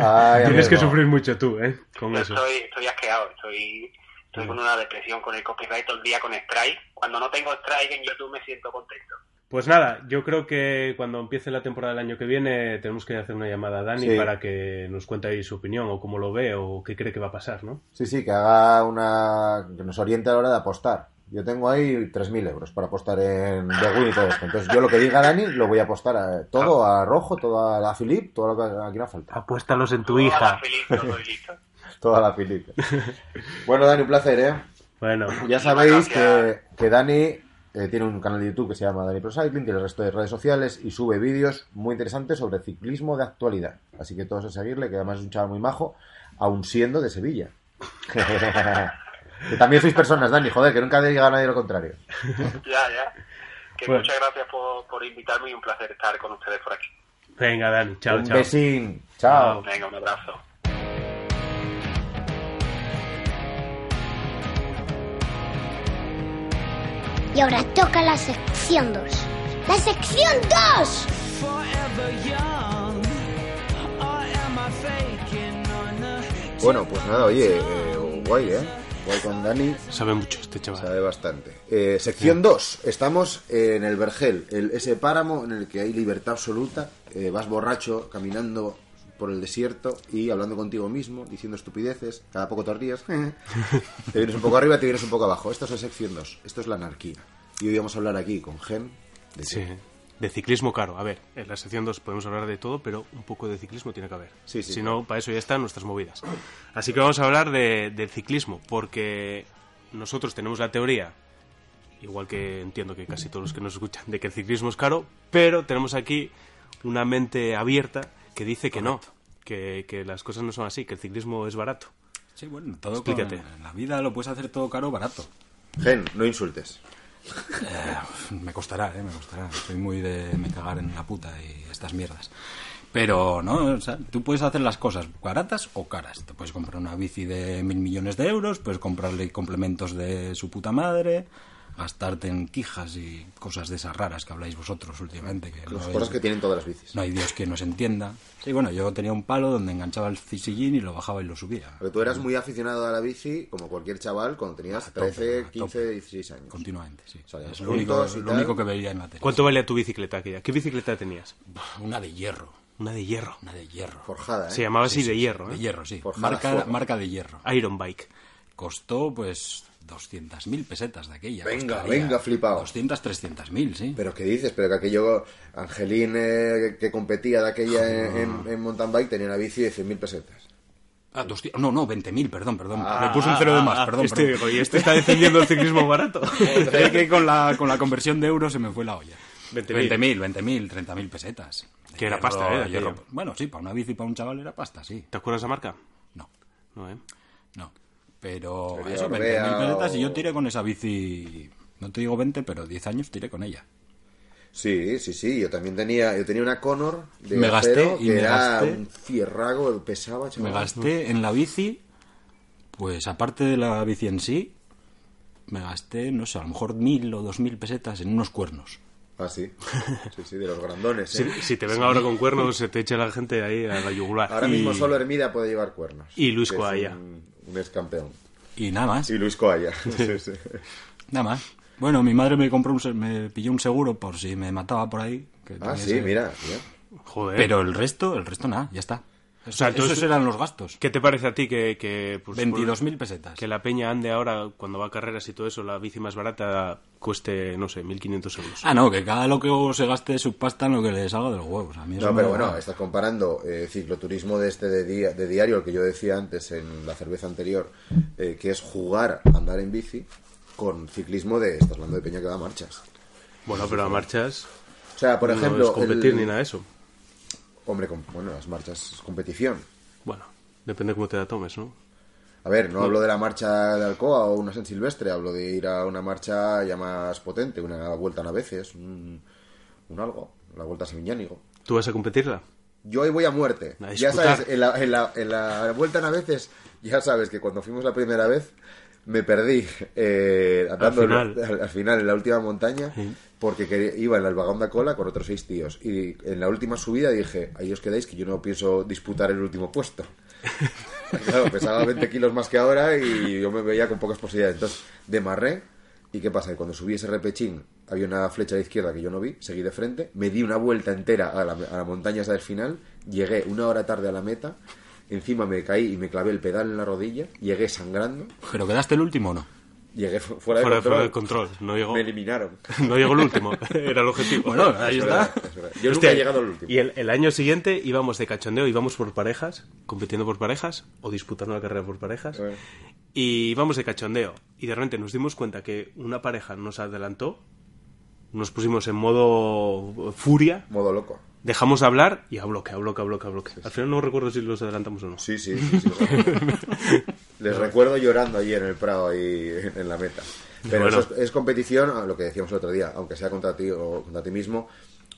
Ay, Tienes que sufrir mucho tú, ¿eh? Con Yo eso. estoy, estoy asqueado, estoy, estoy con una depresión con el copyright todo el día con strike. Cuando no tengo strike en YouTube me siento contento. Pues nada, yo creo que cuando empiece la temporada del año que viene tenemos que hacer una llamada a Dani Sí. para que nos cuente ahí su opinión o cómo lo ve o qué cree que va a pasar, ¿no? Sí, sí, que haga una... que nos oriente a la hora de apostar. Yo tengo ahí 3.000 euros para apostar en The Win y todo esto. Entonces yo lo que diga Dani lo voy a apostar a todo a Rojo, todo a la Philip, todo lo que aquí no falta. Apuéstalos en tu hija. feliz, todo listo. Toda la Philip. Bueno, Dani, un placer, ¿eh? Bueno, Ya sabéis que, que Dani eh, tiene un canal de YouTube que se llama Dani Pro Cycling, tiene el resto de redes sociales y sube vídeos muy interesantes sobre ciclismo de actualidad. Así que todos a seguirle, que además es un chaval muy majo, aun siendo de Sevilla. <laughs> que también sois personas, Dani, joder, que nunca diga a nadie lo contrario. Ya, ya. Que Bueno. muchas gracias por, por invitarme y un placer estar con ustedes por aquí. venga, Dani, chao, un chao. besín. Chao. Venga, un abrazo. Y ahora toca la sección 2. ¡La sección 2! Bueno, pues nada, oye, eh, guay, ¿eh? Guay con Dani. Sabe mucho este chaval. Sabe bastante. Eh, sección 2. Estamos en el Vergel, el, ese páramo en el que hay libertad absoluta. Eh, vas borracho, caminando por el desierto y hablando contigo mismo, diciendo estupideces. Cada poco te ríes. <laughs> te vienes un poco arriba, te vienes un poco abajo. Esto es la sección 2. Esto es la anarquía. Y hoy vamos a hablar aquí con Gen. De Sí, de ciclismo caro. A ver, en la sección 2 podemos hablar de todo, pero un poco de ciclismo tiene que haber. Sí, sí, si claro. no, para eso ya están nuestras movidas. Así que vamos a hablar de, del ciclismo, porque nosotros tenemos la teoría, igual que entiendo que casi todos los que nos escuchan, de que el ciclismo es caro, pero tenemos aquí una mente abierta que dice que no, que, que las cosas no son así, que el ciclismo es barato. Sí, bueno, todo Explícate. con- en la vida lo puedes hacer todo caro o barato. Gen, no insultes. Eh, me costará, eh, me costará. Soy muy de me cagar en la puta y estas mierdas. Pero, ¿no? O sea, tú puedes hacer las cosas baratas o caras. Te puedes comprar una bici de mil millones de euros, puedes comprarle complementos de su puta madre, gastarte en quijas y cosas de esas raras que habláis vosotros últimamente. Que no Las hay- cosas que tienen todas las bicis. no hay Dios que nos entienda. Sí, bueno, yo tenía un palo donde enganchaba el sillín y lo bajaba y lo subía. Porque tú eras muy aficionado a la bici, como cualquier chaval, cuando tenías A tope, 13, a tope. 15, 16 años. Continuamente, sí. Salíamos es lo único, lo único que veía en la tele. ¿Cuánto valía tu bicicleta aquella? ¿Qué bicicleta tenías? Una de hierro. Una de hierro. Una de hierro. Forjada, ¿eh? Se llamaba así Sí, de sí, hierro, De ¿eh? hierro, sí. Forjada Marca, marca de hierro. Iron Bike. Costó, pues, 200.000 pesetas de aquella. Venga, costaría. venga, flipado. 200, 300.000, sí. Pero ¿qué dices? Pero que aquello, Angelín eh, que competía de aquella en, en- en mountain bike tenía una bici de 100.000 pesetas. Ah, 200 no, no, 20.000, perdón, perdón. Ah, Le puse un cero de más, Ah, perdón, este, perdón. digo, y este está defendiendo el ciclismo barato. <laughs> Es que con la, con la conversión de euros se me fue la olla. 20.000. 20.000, 20.000, 30.000 pesetas. De Que era pasta, ¿eh? de. Bueno, sí, para una bici, para un chaval era pasta, sí. ¿Te acuerdas la marca? No, No, ¿eh? no. Pero Sería eso, Orbea 20.000 pesetas y yo tiré con esa bici, no te digo 20, pero 10 años tiré con ella. Sí, sí, sí. Yo también tenía, yo tenía una Conor de Me gasté acero y que me era gasté- un fierrago, pesaba, Me chaval. gasté en la bici, pues aparte de la bici en sí, me gasté, no sé, a lo mejor mil o dos mil pesetas en unos cuernos. Ah, sí. Sí, sí, de los grandones. Si, ¿eh? si te venga ahora con cuernos, se te echa la gente ahí a la yugular. Ahora Y- mismo solo Hermida puede llevar cuernos. Y Luis Coalla. Un, un ex campeón. Y nada más. Y Luis Coalla. <laughs> Sí, sí. Nada más. Bueno, mi madre me compró un, se- me pilló un seguro por si me mataba por ahí. que Ah, sí, ese- mira. mira. Joder. Pero el resto, el resto nada, ya está. O sea, entonces- Esos eran los gastos. ¿Qué te parece a ti que... que pues, 22.000 pesetas. Que la peña ande ahora, cuando va a carreras y todo eso, la bici más barata cueste, no sé, 1.500 euros. Ah, no, que cada loco se gaste su pasta en lo que le salga de los huevos. A mí No, pero bueno, estás comparando eh, cicloturismo de este de, día- de diario, el que yo decía antes en la cerveza anterior, eh, que es jugar a andar en bici, con ciclismo de, estás hablando de peña que da marchas. Bueno, pero a marchas... O sea, por no ejemplo, es competir el- ni nada de eso. Hombre, con- bueno, las marchas es competición. Bueno, depende cómo te la tomes, ¿no? A ver, no hablo de la marcha de Alcoa o una San Silvestre, hablo de ir a una marcha ya más potente, una vuelta a veces, un, un algo, la vuelta a Semiñánigo. ¿Tú vas a competirla? Yo ahí voy a muerte. A ya sabes, en la, en, la, en la vuelta a veces, ya sabes que cuando fuimos la primera vez me perdí eh, andando final. al, al final en la última montaña Sí. porque quería- iba en el vagón de cola con otros seis tíos y en la última subida dije ahí os quedáis que yo no pienso disputar el último puesto <laughs> <laughs> claro pesaba 20 kilos más que ahora y yo me veía con pocas posibilidades. Entonces demarré y qué pasa que cuando subí ese repechín había una flecha a la izquierda que yo no vi seguí de frente me di una vuelta entera a la, a la montaña esa del final llegué una hora tarde a la meta encima me caí y me clavé el pedal en la rodilla llegué sangrando. ¿Pero quedaste el último o no? Llegué fu- fuera de Fuera, control. fuera de control. No llegó, Me eliminaron. <laughs> no llegó el último. <laughs> Era el objetivo. Bueno, ahí Es está. verdad, es. Yo nunca Hostia, he llegado al último. Y el, el año siguiente íbamos de cachondeo, íbamos por parejas, compitiendo por parejas, o disputando la carrera por parejas. Bueno. Y íbamos de cachondeo. Y de repente nos dimos cuenta que una pareja nos adelantó, nos pusimos en modo furia, Modo loco. dejamos de hablar y a bloque, a bloque, a bloque, a bloque. Al final no recuerdo si los adelantamos o no. Sí, sí, sí. sí, <laughs> Les recuerdo llorando allí en el Prado, ahí en la meta. Pero Bueno. eso es, es competición, a lo que decíamos el otro día, aunque sea contra ti o contra ti mismo,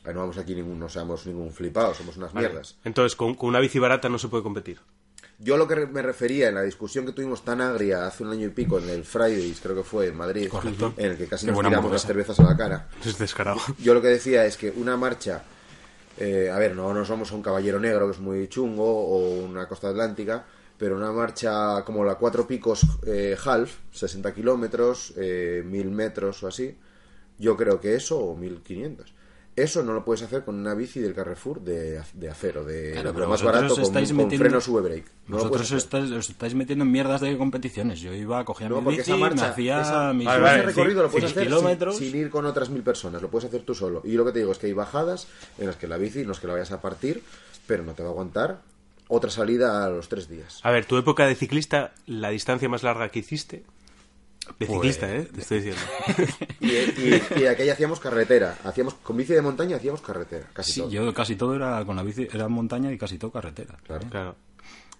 no vamos aquí ningún, no seamos ningún flipado, somos unas Vale. mierdas. Entonces, con, con una bici barata no se puede competir. Yo lo que me refería en la discusión que tuvimos tan agria hace un año y pico en el Fridays, creo que fue en Madrid, Correcto. en el que casi Qué nos tiramos las cervezas a la cara. Es descarado. Yo lo que decía es que una marcha, eh, a ver, no, no somos un caballero negro que es muy chungo o una costa atlántica, pero una marcha como la Cuatro Picos eh, Half, 60 kilómetros, eh, 1000 metros o así, yo creo que eso, o 1500. Eso no lo puedes hacer con una bici del Carrefour de, de acero, de Claro, lo pero más barato con, estáis con metiendo- frenos V-brake. No Vosotros estáis, os estáis metiendo en mierdas de competiciones. Yo iba, cogía No, mi porque bici, esa marcha, me hacía esa- mis Vale, vale, recorrido lo puedes hacer sin- kilómetros. Sin, ir con otras mil personas, lo puedes hacer tú solo. Y lo que te digo es que hay bajadas en las que la bici no es que la vayas a partir, pero no te va a aguantar otra salida a los tres días. A ver, tu época de ciclista, la distancia más larga que hiciste. De Pues- ciclista, ¿eh? Te estoy diciendo. <laughs> Y, y, y aquella hacíamos carretera, hacíamos con bici de montaña hacíamos carretera, casi Sí, todo. yo casi todo era con la bici, era montaña y casi todo carretera. Claro. Claro.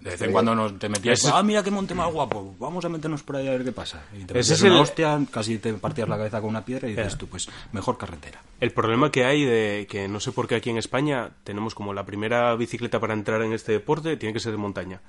De vez en cuando nos, te metías, Ese- ah, mira qué monte más guapo, vamos a meternos por ahí a ver qué pasa. Y te Ese es una el- hostia, casi te partías la cabeza con una piedra y dices tú, pues mejor carretera. El problema que hay de que no sé por qué aquí en España tenemos como la primera bicicleta para entrar en este deporte tiene que ser de montaña.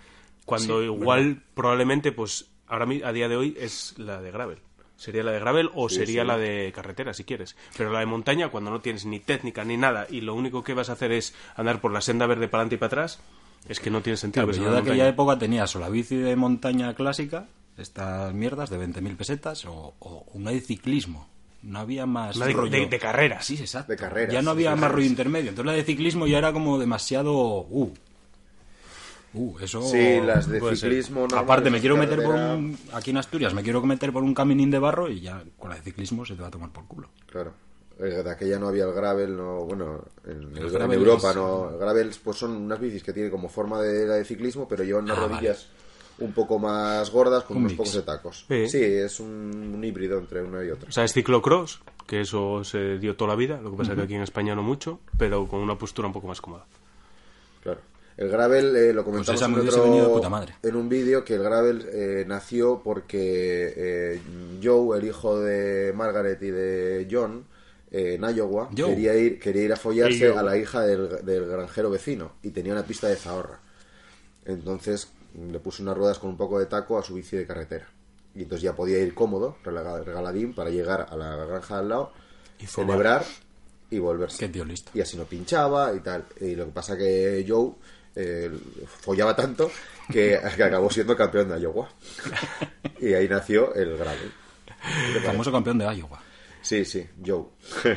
Cuando Sí, igual probablemente pues ahora a día de hoy es la de gravel. Sería la de gravel o sería la de carretera si quieres. Pero la de montaña cuando no tienes ni técnica ni nada y lo único que vas a hacer es andar por la senda verde para adelante y para atrás, es que no tiene sentido. Claro, que yo de aquella época tenía o la bici de montaña clásica, estas mierdas de 20.000 pesetas, o, o una de ciclismo. No había más Una de- rollo. de- de carreras. Sí, exacto. De carreras, Ya no había más rollo intermedio. Entonces la de ciclismo ya era como demasiado... Uh, uh eso... Sí, las de ciclismo normales, Aparte, me quiero meter por un... Aquí en Asturias me quiero meter por un caminín de barro y ya con la de ciclismo se te va a tomar por culo. Claro. De aquella no había el gravel, no, bueno, en, El en Europa es- no. El gravel pues son unas bicis que tienen como forma de la de ciclismo, pero llevan unas Ah, rodillas un poco más gordas con Un unos mix. pocos de tacos. Sí. Sí, es un, un híbrido entre una y otra. O sea, es ciclocross, que eso se dio toda la vida, lo que pasa que aquí en España no mucho, pero con una postura un poco más cómoda. Claro. El gravel eh, lo comentamos en, otro- puta madre. en un vídeo que el gravel eh, nació porque eh, Joe, el hijo de Margaret y de John, eh, en Iowa, Joe. quería ir, quería ir a follarse a la hija del, del granjero vecino y tenía una pista de zahorra. Entonces le puso unas ruedas con un poco de taco a su bici de carretera. Y entonces ya podía ir cómodo, regaladín, para llegar a la granja al lado, Y celebrar y volverse Qué tío listo. y así no pinchaba y tal. Y lo que pasa que Joe eh, follaba tanto que, <laughs> que acabó siendo campeón de Iowa. <laughs> y ahí nació el gravel. El famoso campeón de Iowa. Sí, sí, Joe.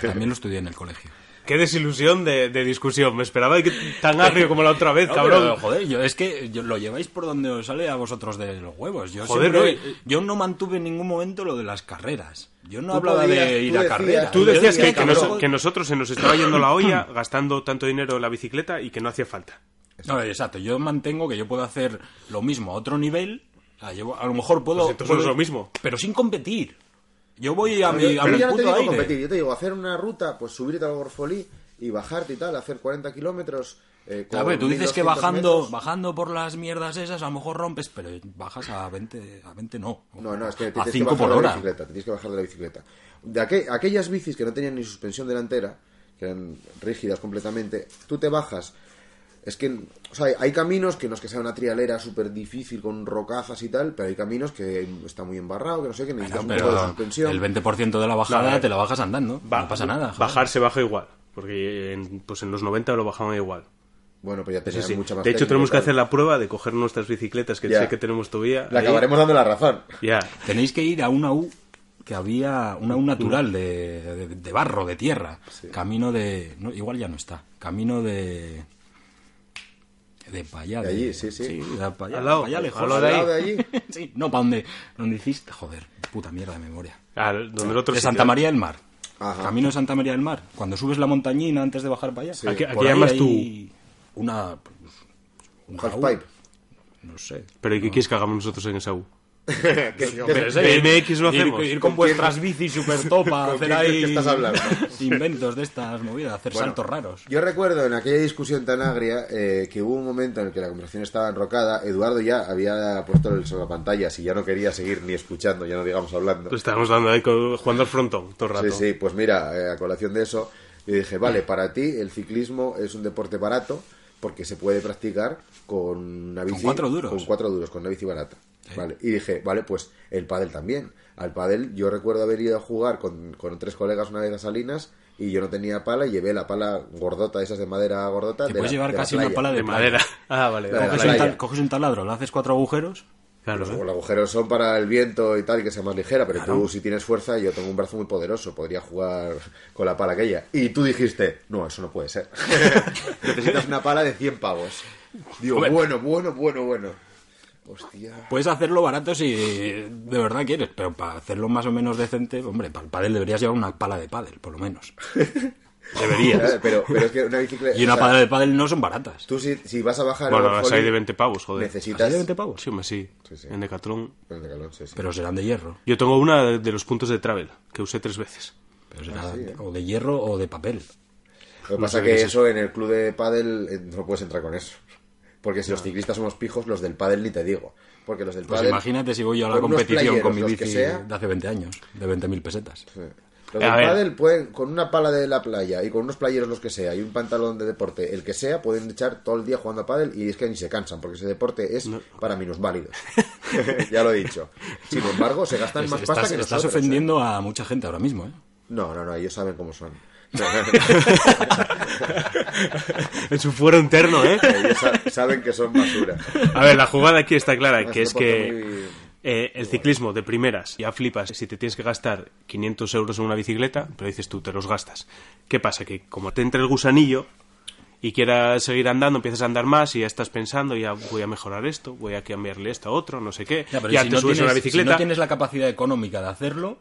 También lo estudié en el colegio. Qué desilusión de, de discusión. Me esperaba que tan agrio como la otra vez, <laughs> No, cabrón. pero, joder, yo, es que yo- lo lleváis por donde os sale a vosotros de los huevos. Yo, Joder, siempre- no, yo no mantuve en ningún momento lo de las carreras. Yo no hablaba podías- de ir a decías- carreras. Tú decías decía, que, que, cabrón, nos- que nosotros se nos estaba yendo la olla <clears throat> gastando tanto dinero en la bicicleta y que no hacía falta. No, exacto. Yo mantengo que yo puedo hacer lo mismo a otro nivel. O sea, yo a lo mejor puedo... Pues entonces no es puedo- lo mismo. Pero sin competir. Yo voy a Pero mi, yo- a pero mi yo no te digo aire. competir, yo te digo hacer una ruta, pues subirte al Gorfolí y bajarte y tal, hacer 40 kilómetros. Eh, A ver, tú dices que 1200 bajando, metros. bajando por las mierdas esas a lo mejor rompes, pero bajas a 20, a 20 no. No, no, es que a tienes 5 que bajar por hora. bicicleta, tienes que bajar de la bicicleta. De aqu- aquellas bicis que no tenían ni suspensión delantera, que eran rígidas completamente, tú te bajas. Es que, o sea, hay caminos que no es que sea una trialera súper difícil con rocazas y tal, pero hay caminos que está muy embarrado, que no sé, que necesitas Bueno, un poco de suspensión. el 20% de la bajada te la bajas andando. Va- no pasa nada. joder. Bajar se baja igual. Porque en, pues en los 90 lo bajaban igual. Bueno, pues ya Sí, tenías sí. mucha más De hecho, técnica tenemos que hacer la prueba de coger nuestras bicicletas, que Ya. sé que tenemos todavía. Le ahí. acabaremos dando la razón. Ya. Tenéis que ir a una U que había una U natural de, de- de barro, de tierra. Camino de. no, igual ya no está. Camino de. De para allá. De allí, sí, sí. de allá, Al lado, allá lejos. al lado de de allí. <laughs> sí, no, para donde, donde hiciste. Joder, puta mierda de memoria. Al- donde el otro de sitio. Santa María del Mar. Ajá. Camino de Santa María del Mar. Cuando subes la montañina antes de bajar para allá. Sí. Aquí- llamas hay Una. pues, un Halfpipe. No sé. Pero ¿y qué quieres que hagamos nosotros en esa U? Yo Pero es- BMX lo ir- hacemos. Ir, con ¿Con vuestras bicis super top a hacer ahí estás hablando? <laughs> inventos de estas movidas, hacer Bueno, saltos raros. Yo recuerdo en aquella discusión tan agria eh, que hubo un momento en el que la conversación estaba enrocada. Eduardo ya había puesto el sobre la pantalla, si ya no quería seguir ni escuchando, ya no digamos hablando. Pues estábamos dando ahí con- jugando al frontón todo el rato. Sí, sí, pues mira, eh, a colación de eso, yo dije, vale, para ti el ciclismo es un deporte barato porque se puede practicar con una bici. cuatro duros. Con cuatro duros, con una bici barata. Vale. Y dije, vale, pues el pádel también. Al pádel yo recuerdo haber ido a jugar con, con tres colegas una vez a Salinas y yo no tenía pala y llevé la pala gordota, esas de madera gordota. Te de puedes la- llevar de casi una pala de, madera. Ah, vale. Coges un taladro, le haces cuatro agujeros. Claro, Pues, ¿eh? Los agujeros son para el viento y tal, y que sea más ligera, pero tú si tienes fuerza, yo tengo un brazo muy poderoso, podría jugar con la pala aquella. Y tú dijiste, no, eso no puede ser. <laughs> Necesitas una pala de 100 pavos. Digo, Hombre. bueno, bueno, bueno, bueno. Hostia. Puedes hacerlo barato si de verdad quieres, pero para hacerlo más o menos decente, hombre, para el pádel deberías llevar una pala de pádel, por lo menos. <laughs> Deberías. Pero, pero es que una bicicleta... Y una o sea, pala de pádel no son baratas. Tú si, si vas a bajar... Bueno, el las hay de 20 pavos, joder. Necesitas... ¿Así de 20 pavos? Sí, hombre, sí. Sí, sí. En Decathlon. Sí, sí. Pero serán de hierro. Yo tengo una de- de los puntos de travel, que usé tres veces. Pero será Ah, sí, ¿eh? o de hierro o de papel. Lo que pasa sé que eso en el club de pádel eh, no puedes entrar con eso. Porque si los ciclistas somos pijos, los del pádel ni te digo. Porque los del Pues pádel... imagínate si voy yo a la competición con mi bici sea, de hace 20 años, de 20.000 pesetas. Sí. Los del pádel pueden, con una pala de la playa y con unos playeros los que sea y un pantalón de deporte, el que sea, pueden echar todo el día jugando a pádel y es que ni se cansan, porque ese deporte es para minusválidos. <laughs> ya lo he dicho. Sin embargo, se gastan más pasta estás que estás nosotros. ¿eh? ofendiendo a mucha gente ahora mismo, ¿eh? No, no, no, ellos saben cómo son. <laughs> en su fuero interno, ¿eh? ellos sa- saben que son basura. A ver, la jugada aquí está clara, que es que muy- eh, el ciclismo de primeras, ya flipas si te tienes que gastar 500 euros en una bicicleta, pero dices tú, te los gastas. ¿Qué pasa? Que como te entra el gusanillo y quieras seguir andando, empiezas a andar más y ya estás pensando, ya voy a mejorar esto, voy a cambiarle esto a otro, no sé qué. Ya, pero ya si te no subes a tienes- una bicicleta. Si no tienes la capacidad económica de hacerlo,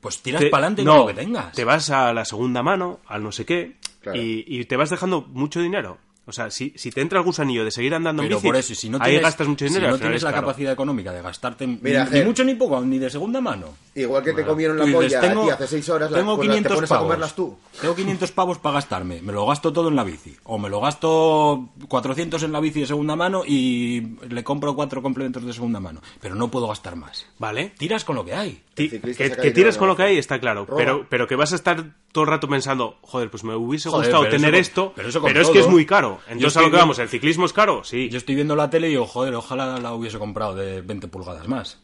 pues tiras para adelante no, con lo que tengas. Te vas a la segunda mano, al no sé qué, Claro. y, y te vas dejando mucho dinero. O sea, si, si te entra el gusanillo de seguir andando Pero en bici, por eso, si no ahí tienes, gastas mucho dinero. si no tienes es la caro. capacidad económica de gastarte Mira, ni, Ger. ni mucho ni poco, ni de segunda mano. Igual que te comieron la polla tengo- a ti hace seis horas, la- tengo pues la- 500 te pones pavos. a comerlas tú. Tengo 500 pavos para gastarme. Me lo gasto todo en la bici. O me lo gasto 400 en la bici de segunda mano y le compro cuatro complementos de segunda mano. Pero no puedo gastar más. Vale. Tiras con lo que hay. Ti- que, tiras con lo que hay está claro, Roba. pero, pero que vas a estar todo el rato pensando, joder, pues me hubiese Joder, gustado tener con- esto, pero pero, es que es muy caro. Yo Entonces a lo que vamos, ¿el ciclismo es caro? Sí. Yo estoy viendo la tele y digo, joder, ojalá la hubiese comprado de 20 pulgadas más.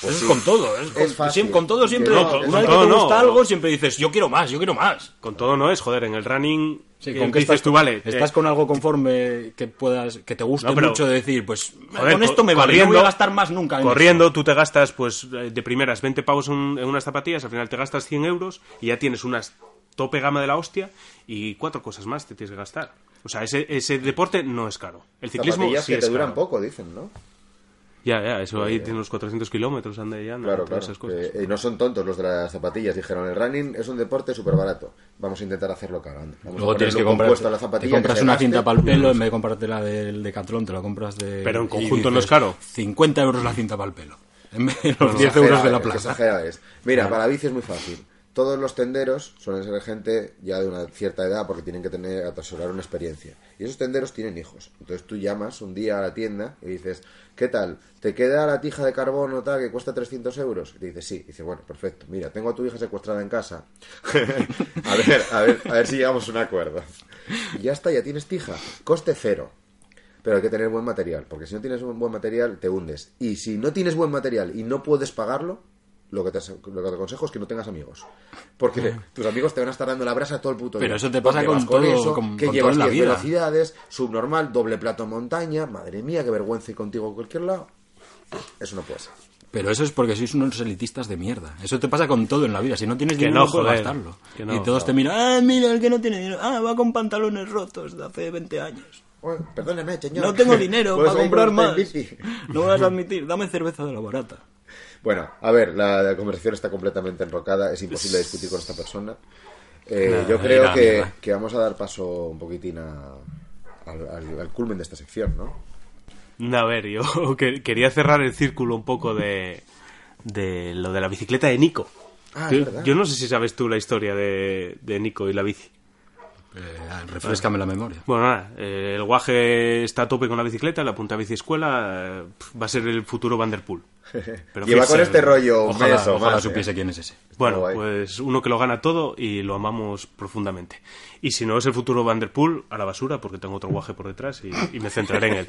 Pues Eso sí. es con todo. Es con, Es fácil. siempre- con todo siempre. No, una con vez que te no. gusta algo, siempre dices, yo quiero más, yo quiero más. Con todo no es, joder, en el running Sí, eh, con que dices estás, tú, vale, estás eh, con algo conforme que puedas, que te guste No, pero- mucho de decir, pues joder, con esto me vale, no voy a gastar más nunca. en Corriendo, tú te gastas, pues, eh, de primeras 20 pavos en, en unas zapatillas, al final te gastas 100 euros y ya tienes unas tope gama de la hostia y cuatro cosas más te tienes que gastar. O sea, ese, ese deporte no es caro. El ciclismo Zapatillas sí que es te duran caro. poco, dicen, ¿no? Ya, ya, eso ahí tiene unos 400 kilómetros, anda ya, Claro, todas claro. esas cosas. eh, no son tontos los de las zapatillas. Dijeron, el running es un deporte súper barato. Vamos a intentar hacerlo cagando. Vamos Luego a tienes que comprar, la te zapatilla compras que se una cinta para el pelo, en vez de comprarte la del Decathlon, te la compras de... Pero en y conjunto no es caro. 50 euros la cinta para el pelo. En vez de los Bueno, 10 euros de la plaza. exagera es. Mira, para la bici es muy fácil. Todos los tenderos suelen ser gente ya de una cierta edad porque tienen que tener atesorar una experiencia. Y esos tenderos tienen hijos. Entonces tú llamas un día a la tienda y dices, ¿qué tal? ¿Te queda la tija de carbono tal que cuesta 300 euros? Y te dice, sí. Y dice, bueno, perfecto. Mira, tengo a tu hija secuestrada en casa. <laughs> a ver, a ver, a ver si llegamos a un acuerdo. Y ya está, ya tienes tija. Coste cero. Pero hay que tener buen material, porque si no tienes un buen material, te hundes. Y si no tienes buen material y no puedes pagarlo, lo que te, lo que te aconsejo es que no tengas amigos. Porque tus amigos te van a estar dando la brasa todo el puto Pero día. eso te pasa con todo, eso, con- que con llevas todo en la 10 vida. velocidades, subnormal, doble plato en montaña. Madre mía, qué vergüenza ir contigo a cualquier lado. Eso no puede ser. Pero eso es porque sois unos elitistas de mierda. Eso te pasa con todo en la vida. Si no tienes Que dinero, no, puedes joder. gastarlo. Que no, y todos no. te miran, ah, mira, el que no tiene dinero. Ah, va con pantalones rotos de hace 20 años. Bueno, perdóneme, señor. No tengo <laughs> dinero para comprar más. No vas a <laughs> admitir, dame cerveza de la barata. Bueno, a ver, la, la conversación está completamente enrocada, es imposible discutir con esta persona. Eh, Nada, yo creo que, vamos a dar paso un poquitín a- al, al- al culmen de esta sección, ¿no? No, a ver, yo <laughs> que- quería cerrar el círculo un poco de, de lo de la bicicleta de Nico. Ah, es yo, no sé si sabes tú la historia de, de Nico y la bici. Eh, refrescame la memoria. Bueno, nada, eh, el guaje está a tope con la bicicleta, la punta bici escuela, eh, va a ser el futuro Vanderpool. Pero Lleva fíjese, con este rollo un Ojalá, mes o ojalá más, ¿eh? supiese quién es ese. Bueno, guay. pues uno que lo gana todo y lo amamos profundamente. Y si no es el futuro Vanderpool, a la basura, porque tengo otro guaje por detrás y, y me centraré en él.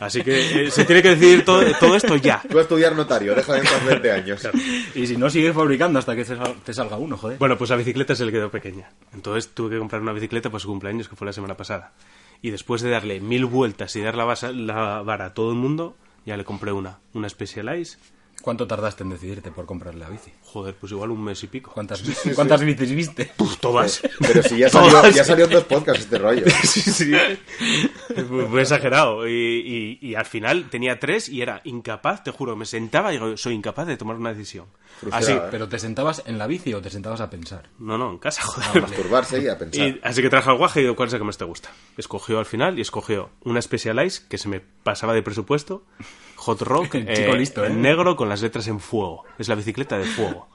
Así que eh, se tiene que decidir todo, todo esto ya. Tú a estudiar notario, deja de estar 20 años. Y si no, sigue fabricando hasta que te salga uno, joder. Bueno, pues la bicicleta se le quedó pequeña. Entonces tuve que comprar una bicicleta para su cumpleaños, que fue la semana pasada. Y después de darle mil vueltas y dar la, basa- la vara a todo el mundo, ya le compré una, una Specialized. ¿Cuánto tardaste en decidirte por comprarle la bici? Joder, pues igual un mes y pico. ¿Cuántas, ¿cuántas bicis viste? <laughs> Pues todas. <laughs> Pero si ya salió, ya salió en dos podcasts este rollo. <laughs> sí, sí. Fue fue exagerado. Y, y- y al final tenía tres y era incapaz, te juro, me sentaba y digo, soy incapaz de tomar una decisión. Frustrado, Así, ¿eh? ¿Pero te sentabas en la bici o te sentabas a pensar? no, no, en casa, joder. A masturbarse y a pensar. Y así que traje al guaje y digo, ¿cuál es el que más te gusta? Escogió al final y escogió una Specialized que se me pasaba de presupuesto, Hot Rock, <laughs> chico listo, ¿eh? en negro con las letras en fuego. Es la bicicleta de fuego.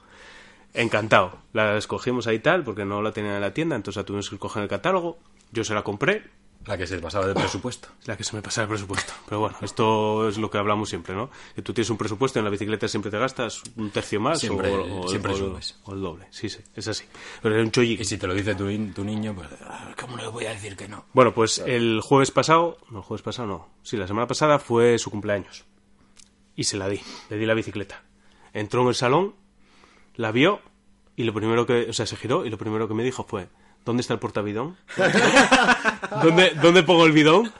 Encantado. La escogimos ahí tal porque no la tenían en la tienda, entonces la tuvimos que coger en el catálogo. Yo se la compré, La que se pasaba de presupuesto. es la que se me pasa el presupuesto. Pero bueno, esto es lo que hablamos siempre, ¿no? Que tú tienes un presupuesto, en la bicicleta siempre te gastas un tercio más Siempre- o, o- siempre o- subes. o el doble. Sí, sí, es así. Pero era un chollico. Y si te lo dice tu, tu niño, pues, ah, ¿cómo le voy a decir que no? Bueno, pues el jueves pasado, no, el jueves pasado no, sí, la semana pasada fue su cumpleaños. Y se la di, le di la bicicleta. Entró en el salón, la vio y lo primero que, o sea, se giró y lo primero que me dijo fue, ¿dónde está el portabidón? <laughs> ¿Dónde, ¿Dónde pongo el bidón?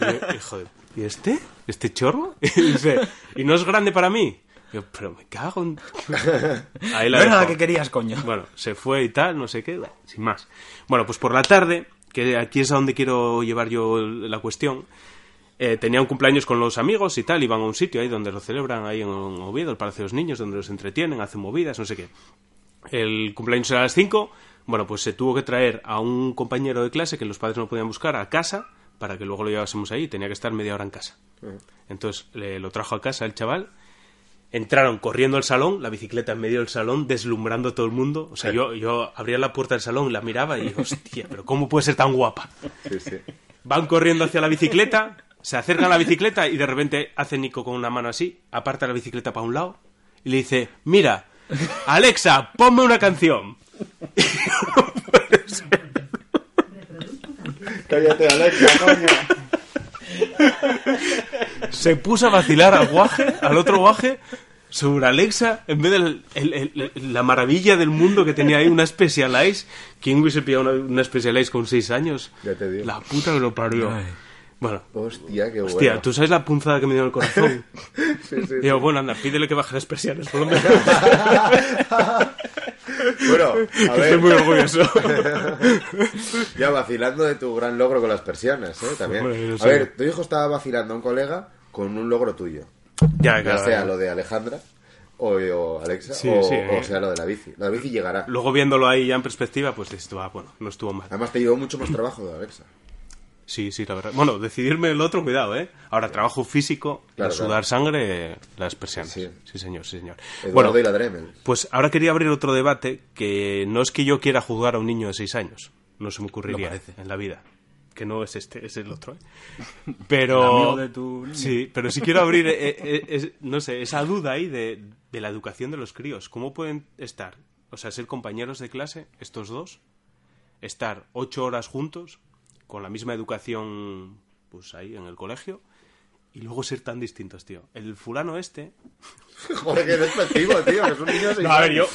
Y yo, hijo de- ¿y este? ¿Este chorro? <laughs> Y dice, ¿y no es grande para mí? Yo, pero me cago en... <laughs> Ahí la No era la que querías, coño. Bueno, se fue y tal, no sé qué, sin más. Bueno, pues por la tarde, que aquí es a donde quiero llevar yo la cuestión, eh, tenía un cumpleaños con los amigos y tal, iban a un sitio ahí donde lo celebran, ahí en Oviedo, el Palacio de los Niños, donde los entretienen, hacen movidas, no sé qué. El cumpleaños era a las 5, bueno, pues se tuvo que traer a un compañero de clase que los padres no podían buscar a casa para que luego lo llevásemos ahí, tenía que estar media hora en casa. Entonces le, lo trajo a casa el chaval entraron corriendo al salón, la bicicleta en medio del salón, deslumbrando a todo el mundo. O sea, yo, yo abría la puerta del salón, la miraba y digo, hostia, pero ¿cómo puede ser tan guapa? Sí, sí. Van corriendo hacia la bicicleta, se acercan a la bicicleta y de repente hace Nico con una mano así, aparta la bicicleta para un lado y le dice, mira, Alexa, ponme una canción. <laughs> Cállate, Alexa, coño. Se puso a vacilar al guaje, al otro guaje, sobre Alexa, en vez de el- el- el- la maravilla del mundo que tenía ahí, una Specialized. ¿Quién hubiese pillado una, una Specialized con 6 años? Ya te digo. La puta que lo parió. Ay. Bueno, Hostia, qué bueno. hostia, ¿tú sabes la punzada que me dio en el corazón? <laughs> Sí, digo, bueno, anda, pídele que baje las persianas, por lo menos. <laughs> Bueno, a Estoy ver. muy orgulloso. <laughs> Ya vacilando de tu gran logro con las persianas, ¿eh? También. A ver, tu hijo estaba vacilando a un colega con un logro tuyo. ya, Ya claro. sea lo de Alejandra o, o Alexa, Sí, o, sí, o eh. sea lo de la bici. La bici llegará. Luego viéndolo ahí ya en perspectiva, pues dices, ah, bueno, no estuvo mal. Además te llevó mucho más trabajo de Alexa. Sí, sí, la verdad. Bueno, decidirme el otro, cuidado, ¿eh? Ahora, trabajo físico, Claro, sudar claro. sangre, las persianas. Sí. Sí. señor, sí, señor. Eduardo bueno, y la Dremel. pues ahora quería abrir otro debate que no es que yo quiera juzgar a un niño de seis años. No se me ocurriría en la vida. Que no es este, es el otro, ¿eh? <laughs> El Pero... amigo de tu niño. Sí, pero sí quiero abrir, eh, eh, es- no sé, esa duda ahí de, de la educación de los críos. ¿Cómo pueden estar, o sea, ser compañeros de clase, estos dos, estar ocho horas juntos, con la misma educación, pues ahí, en el colegio, y luego ser tan distintos, tío? El fulano este... <laughs> Joder, qué despectivo, tío. Que es un niño No, a ver, yo,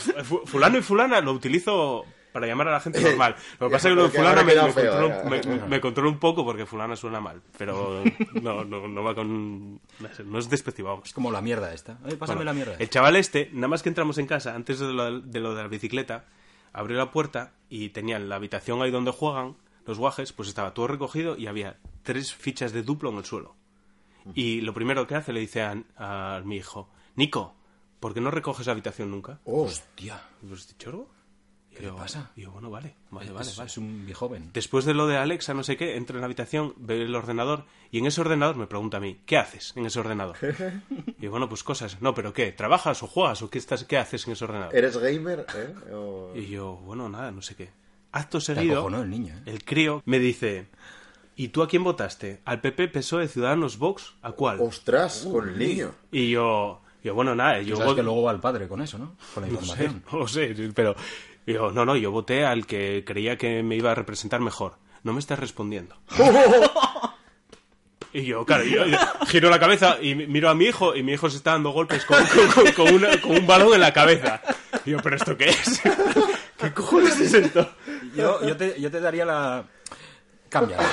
fulano y fulana lo utilizo para llamar a la gente normal. <laughs> Lo que pasa es que lo de fulana me, me feo, controlo, eh. me- me controlo un poco porque fulana suena mal, pero <laughs> no, no, no va con... No, es despectivo, vamos. Es como la mierda esta. Oye, pásame Bueno, la mierda. El chaval este, nada más que entramos en casa, antes de lo de lo de la bicicleta, abrió la puerta y tenían la habitación ahí donde juegan, los guajes, pues estaba todo recogido y había tres fichas de duplo en el suelo. Y lo primero que hace le dice a, a mi hijo, Nico, ¿por qué no recoges la habitación nunca? Oh, Hostia. Pues, ¿este chorro? Y ¿Qué le yo- pasa? Y yo, bueno, vale, vale, Es- vale, es, vale. es un viejo joven. Después de lo de Alexa, no sé qué, entra en la habitación, ve el ordenador y en ese ordenador me pregunta a mí, ¿qué haces en ese ordenador? Y yo, bueno, pues cosas. No, pero ¿qué? ¿Trabajas o juegas o qué, estás, qué haces en ese ordenador? ¿Eres gamer? ¿Eh? O- Y yo, bueno, nada, no sé qué. Acto seguido, acojonó el niño, ¿eh? el crío me dice, ¿y tú a quién votaste? ¿Al PP, PSOE, Ciudadanos, Vox? ¿A cuál? Ostras, con el niño. Y yo, yo bueno, nada, yo sabes voy- que luego va el padre con eso, ¿no? Con la no sé, información. <laughs> no lo sé, sí, pero yo, no, no, yo voté al que creía que me iba a representar mejor. No me estás respondiendo. <laughs> Y yo, claro, yo, yo giro la cabeza y mi- miro a mi hijo y mi hijo se está dando golpes con, con- con- con una- con un balón en la cabeza. Y yo, ¿pero esto qué es? <laughs> ¿Qué cojones es esto? Yo, yo, te, yo te daría la... Cámbialo.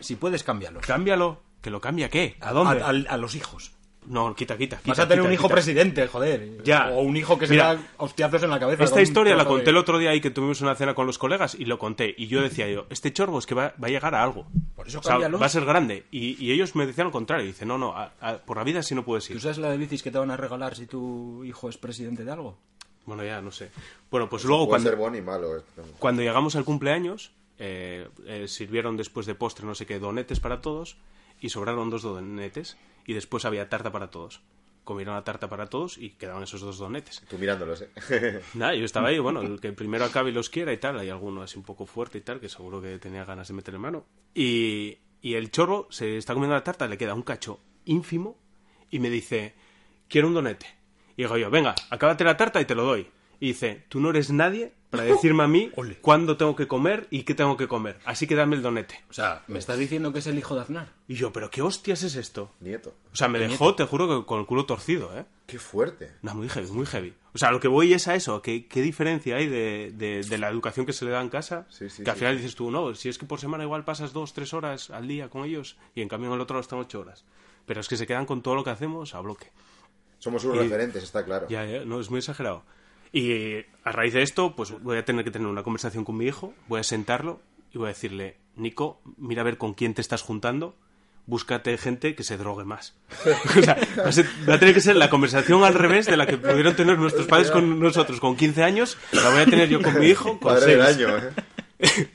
Si puedes, cámbialo. Cámbialo. ¿Que lo cambia qué? ¿A dónde? A, a- a los hijos. No, quita, quita. Vas a tener quita, un hijo quita. presidente, joder. Ya. O un hijo que se da hostiazos en la cabeza. Esta historia la de- conté el otro día ahí que tuvimos una cena con los colegas y lo conté. Y yo decía yo, este chorbo es que va, va a llegar a algo. Por eso O sea, va a ser grande. Y, y ellos me decían lo contrario. Dice, no, no, a- a- por la vida sí no puedes ¿Tú ir. sabes la de bicis que te van a regalar si tu hijo es presidente de algo? Bueno, ya, no sé. Bueno, pues luego Puede cuando, ser bueno y malo. esto. cuando llegamos al cumpleaños, eh, eh, sirvieron después de postre no sé qué donetes para todos y sobraron dos donetes y después había tarta para todos. Comieron la tarta para todos y quedaban esos dos donetes. Tú mirándolos, ¿eh? <laughs> Nada, yo estaba ahí, bueno, el <laughs> que primero acabe y los quiera y tal. Hay alguno así un poco fuerte y tal, que seguro que tenía ganas de meterle mano. Y, y el chorro se está comiendo la tarta, le queda un cacho ínfimo y me dice, quiero un donete. Y digo yo, venga, acábate la tarta y te lo doy. Y dice, tú no eres nadie para <laughs> decirme a mí Ole. cuándo tengo que comer y qué tengo que comer. Así que dame el donete. O sea, ¿me estás diciendo que es el hijo de Aznar? Y yo, pero qué hostias es esto. Nieto. O sea, me dejó, te juro, que con el culo torcido, ¿eh? Qué fuerte. No, muy heavy, muy heavy. O sea, lo que voy es a eso, ¿qué, qué diferencia hay de, de- de la educación que se le da en casa? Sí, sí, que al sí, final sí. dices tú, no, si es que por semana igual pasas dos, tres horas al día con ellos y en cambio en el otro están ocho horas. Pero es que se quedan con todo lo que hacemos a bloque. Somos unos Y- referentes, está claro. Ya, ya, no, es muy exagerado. Y a raíz de esto, pues voy a tener que tener una conversación con mi hijo, voy a sentarlo y voy a decirle, Nico, mira a ver con quién te estás juntando, búscate gente que se drogue más. <laughs> o sea, va a, ser- va a tener que ser la conversación al revés de la que pudieron tener nuestros padres con nosotros con 15 años, la voy a tener yo con mi hijo con Padre del 6. año, ¿eh? <laughs>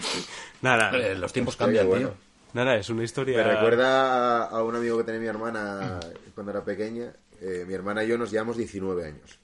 Nada, Eh, los tiempos Hostia, cambian, bueno. tío. nada, es una historia... Me recuerda a un amigo que tenía mi hermana cuando era pequeña. Eh, mi hermana y yo nos llevamos 19 años.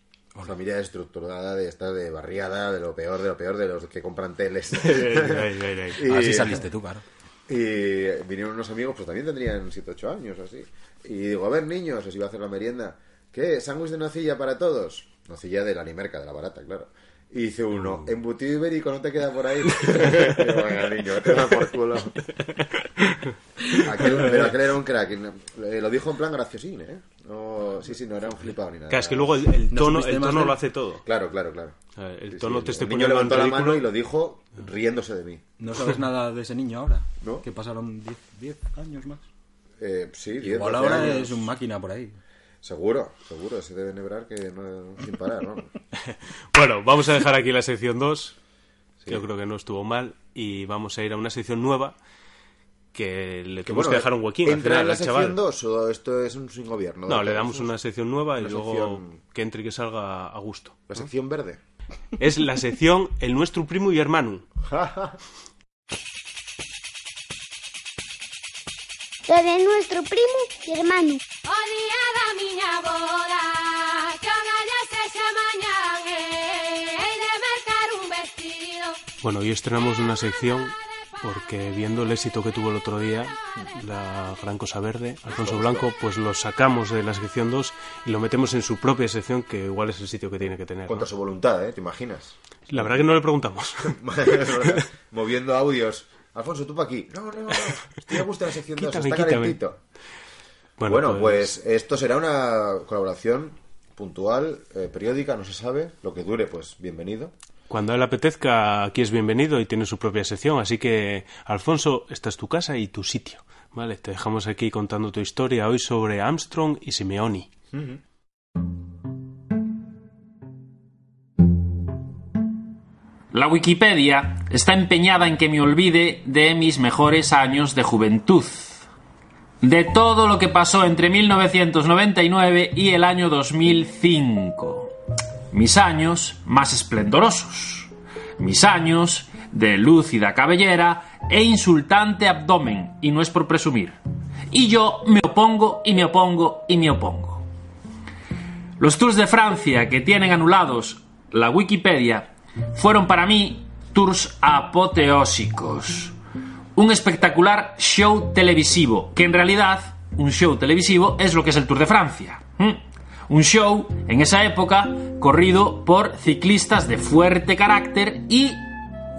Familia estructurada de esta de barriada, de lo peor, de lo peor, de los que compran teles. <laughs> Y- Así saliste tú, claro. Y vinieron unos amigos, pues también tendrían 7, 8 años así. Y digo, a ver, niños, os iba a hacer la merienda. ¿Qué? ¿Sándwich de nocilla para todos? Nocilla de la Nimerca, de la barata, claro. Y dice uno, embutido ibérico no te queda por ahí. <laughs> <laughs> Digo, venga, niño, te da por culo. Aquel, pero aquel era un crack. Eh, Lo dijo en plan graciosín, ¿eh? No, sí, sí, no era un flipado ni nada. Claro, es que luego el, el No tono, el tono lo hace todo. Claro, claro, claro. El Sí, tono sí, te estoy el niño levantó la mano y lo dijo riéndose de mí. No sabes nada de ese niño ahora. ¿No? Que pasaron 10 10 años más. Eh, sí, 10, Igual 12 ahora años. es un máquina por ahí. Seguro, seguro, se debe nebrar que no, sin parar, ¿no? <laughs> Bueno, vamos a dejar aquí la sección 2. que Yo creo que no estuvo mal. Y vamos a ir a una sección nueva que le Que tuvimos bueno, que dejar un huequín al ¿Entra final en la al sección chaval. 2 o esto es un sin gobierno? No, le damos una sección nueva y luego sección- que entre y que salga a gusto. La sección verde. Es la sección El nuestro primo y hermano. <laughs> Lo de nuestro primo y hermano. Eh, Hei de mercar un vestido Bueno, hoy estrenamos una sección porque viendo el éxito que tuvo el otro día, la Gran Cosa Verde, Alfonso Blanco, pues lo sacamos de la sección 2 y lo metemos en su propia sección, que igual es el sitio que tiene que tener. ¿no? Contra su voluntad, ¿eh? ¿Te imaginas? La verdad que no le preguntamos. <laughs> Moviendo audios. Alfonso, tú para aquí. No, no, no. Estoy a gusto en la sección 2. Quítame, Está quítame. calentito. Bueno, Bueno, pues... esto será una colaboración puntual, eh, periódica, no se sabe. Lo que dure, pues bienvenido. Cuando él apetezca, aquí es bienvenido y tiene su propia sección. Así que, Alfonso, esta es tu casa y tu sitio. Vale, te dejamos aquí contando tu historia hoy sobre Armstrong y Simeoni. La Wikipedia está empeñada en que me olvide de mis mejores años de juventud. De todo lo que pasó entre 1999 y el año 2005. Mis años más esplendorosos. Mis años de lúcida cabellera e insultante abdomen, y no es por presumir. Y yo me opongo y me opongo y me opongo. Los tours de Francia que tienen anulados la Wikipedia fueron para mí tours apoteósicos. Un espectacular show televisivo, que en realidad un show televisivo es lo que es el Tour de Francia. Un show, en esa época, corrido por ciclistas de fuerte carácter y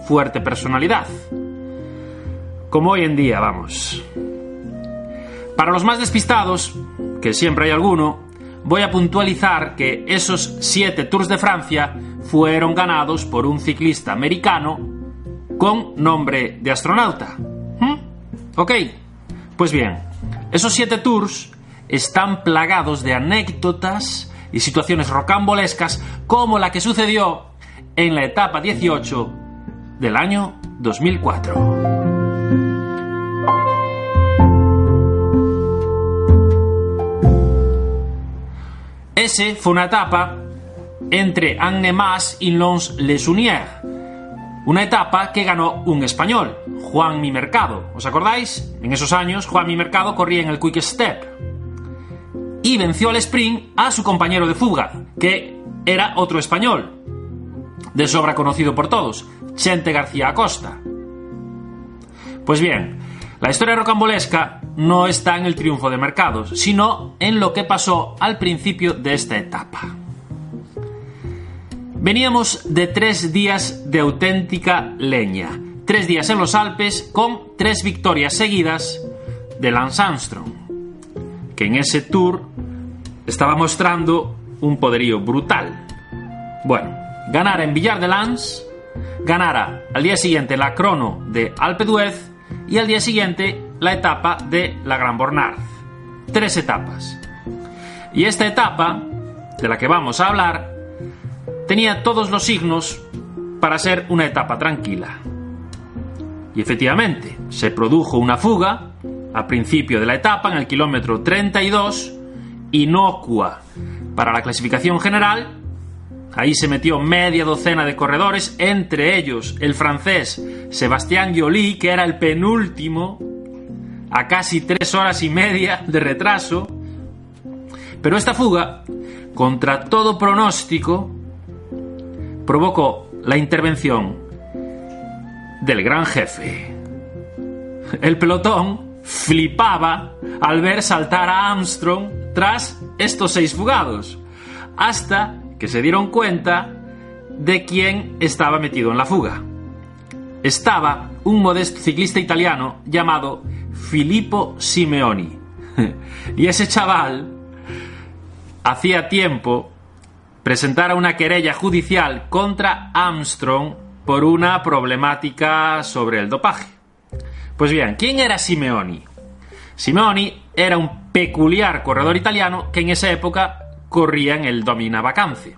fuerte personalidad. Como hoy en día, vamos. Para los más despistados, que siempre hay alguno, voy a puntualizar que esos siete Tours de Francia fueron ganados por un ciclista americano con nombre de astronauta. ¿Mm? Ok, pues bien, esos siete Tours están plagados de anécdotas y situaciones rocambolescas como la que sucedió en la etapa 18 del año 2004. Ese fue una etapa entre Annemasse y Lons Les Unières. Una etapa que ganó un español, Juan Mi Mercado. ¿Os acordáis? En esos años, Juan Mi Mercado corría en el Quick Step. Y venció al sprint a su compañero de fuga, que era otro español, de sobra conocido por todos, Chente García Acosta. Pues bien, la historia rocambolesca no está en el triunfo de Mercados, sino en lo que pasó al principio de esta etapa. Veníamos de tres días de auténtica leña, tres días en los Alpes con tres victorias seguidas de Lance Armstrong, que en ese tour estaba mostrando un poderío brutal. Bueno, ganara en Villar de Lans, ganara al día siguiente la crono de Alpe d'Huez y al día siguiente la etapa de la Gran Bornard. Tres etapas. Y esta etapa, de la que vamos a hablar, tenía todos los signos para ser una etapa tranquila. Y efectivamente, se produjo una fuga al principio de la etapa, en el kilómetro 32, inocua para la clasificación general. Ahí se metió media docena de corredores, entre ellos el francés Sebastián Gioli, que era el penúltimo, a casi tres horas y media de retraso. Pero esta fuga, contra todo pronóstico, provocó la intervención del gran jefe. El pelotón flipaba al ver saltar a Armstrong tras estos seis fugados, hasta que se dieron cuenta de quién estaba metido en la fuga. Estaba un modesto ciclista italiano llamado Filippo Simeoni. <laughs> y ese chaval hacía tiempo presentara una querella judicial contra Armstrong por una problemática sobre el dopaje. Pues bien, ¿quién era Simeoni? Simeoni era un peculiar corredor italiano que en esa época corría en el Domina Vacance.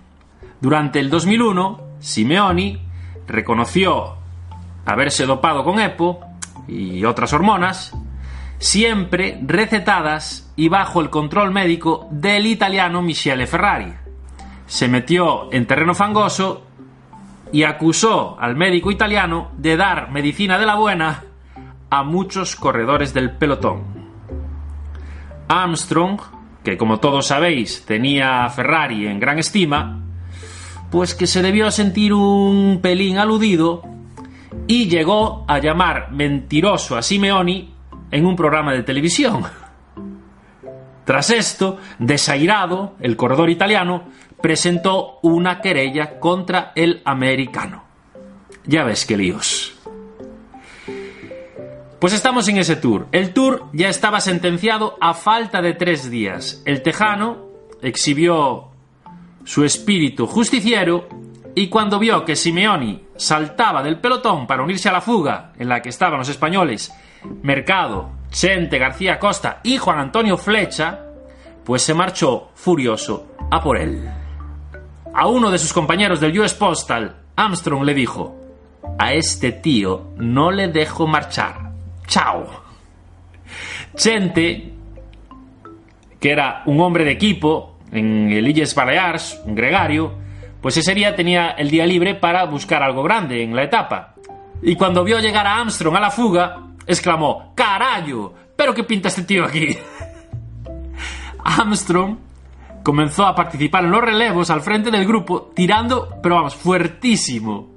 Durante el 2001, Simeoni reconoció haberse dopado con EPO y otras hormonas, siempre recetadas y bajo el control médico del italiano Michele Ferrari. Se metió en terreno fangoso y acusó al médico italiano de dar medicina de la buena a muchos corredores del pelotón. Armstrong, que como todos sabéis tenía a Ferrari en gran estima, pues que se debió sentir un pelín aludido y llegó a llamar mentiroso a Simeoni en un programa de televisión. Tras esto, desairado, el corredor italiano presentó una querella contra el americano. Ya ves qué líos. Pues estamos en ese tour. El tour ya estaba sentenciado a falta de tres días. El tejano exhibió su espíritu justiciero y cuando vio que Simeoni saltaba del pelotón para unirse a la fuga en la que estaban los españoles Mercado, Chente García Costa y Juan Antonio Flecha, pues se marchó furioso a por él. A uno de sus compañeros del US Postal, Armstrong le dijo, a este tío no le dejo marchar. Chao. Chente, que era un hombre de equipo en el Illes Balears, un gregario, pues ese día tenía el día libre para buscar algo grande en la etapa. Y cuando vio llegar a Armstrong a la fuga, exclamó, ¡Carayo! ¿Pero qué pinta este tío aquí? <laughs> Armstrong comenzó a participar en los relevos al frente del grupo, tirando, pero vamos, fuertísimo.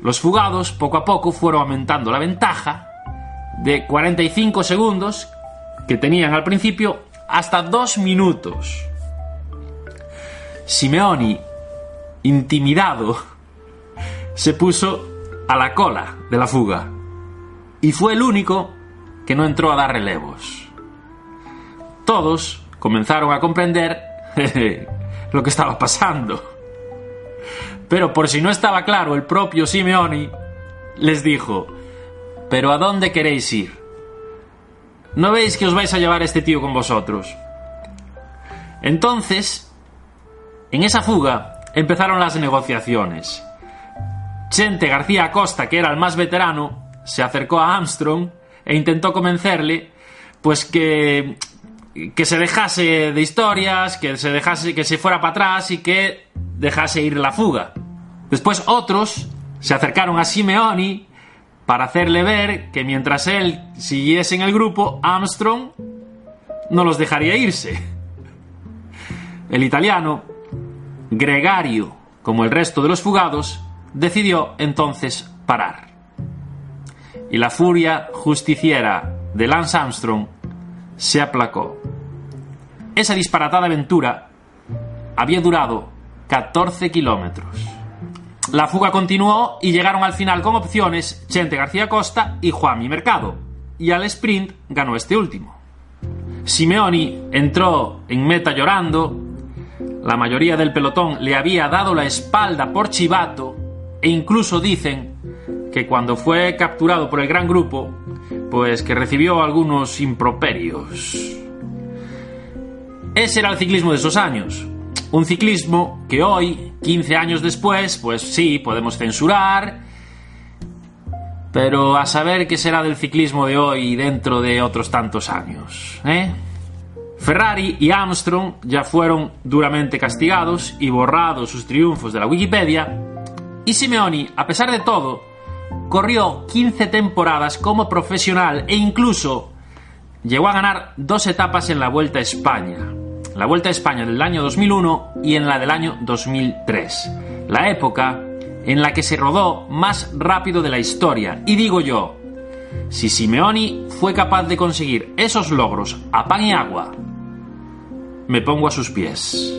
Los fugados, poco a poco, fueron aumentando la ventaja de 45 segundos que tenían al principio hasta 2 minutos. Simeoni, intimidado, <laughs> se puso a la cola de la fuga y fue el único que no entró a dar relevos. Todos comenzaron a comprender <laughs> lo que estaba pasando. Pero por si no estaba claro, el propio Simeoni les dijo, ¿pero a dónde queréis ir? ¿No veis que os vais a llevar a este tío con vosotros? Entonces, en esa fuga empezaron las negociaciones. Chente García Acosta, que era el más veterano, se acercó a Armstrong e intentó convencerle pues que que se dejase de historias, que se dejase que se fuera para atrás y que dejase ir la fuga. Después otros se acercaron a Simeoni para hacerle ver que mientras él siguiese en el grupo, Armstrong no los dejaría irse. El italiano, gregario como el resto de los fugados, decidió entonces parar. Y la furia justiciera de Lance Armstrong se aplacó. Esa disparatada aventura había durado 14 kilómetros. La fuga continuó y llegaron al final con opciones Chente García Costa y Juanmi Mercado. Y al sprint ganó este último. Simeoni entró en meta llorando. La mayoría del pelotón le había dado la espalda por chivato e incluso dicen que cuando fue capturado por el gran grupo, pues que recibió algunos improperios. Ese era el ciclismo de esos años. Un ciclismo que hoy, 15 años después, pues sí, podemos censurar, pero a saber qué será del ciclismo de hoy dentro de otros tantos años, ¿eh? Ferrari y Armstrong ya fueron duramente castigados y borrados sus triunfos de la Wikipedia, y Simeoni, a pesar de todo, corrió 15 temporadas como profesional e incluso llegó a ganar dos etapas en la Vuelta a España. La Vuelta a España del año 2001 y en la del año 2003. La época en la que se rodó más rápido de la historia. Y digo yo, si Simeoni fue capaz de conseguir esos logros a pan y agua, me pongo a sus pies.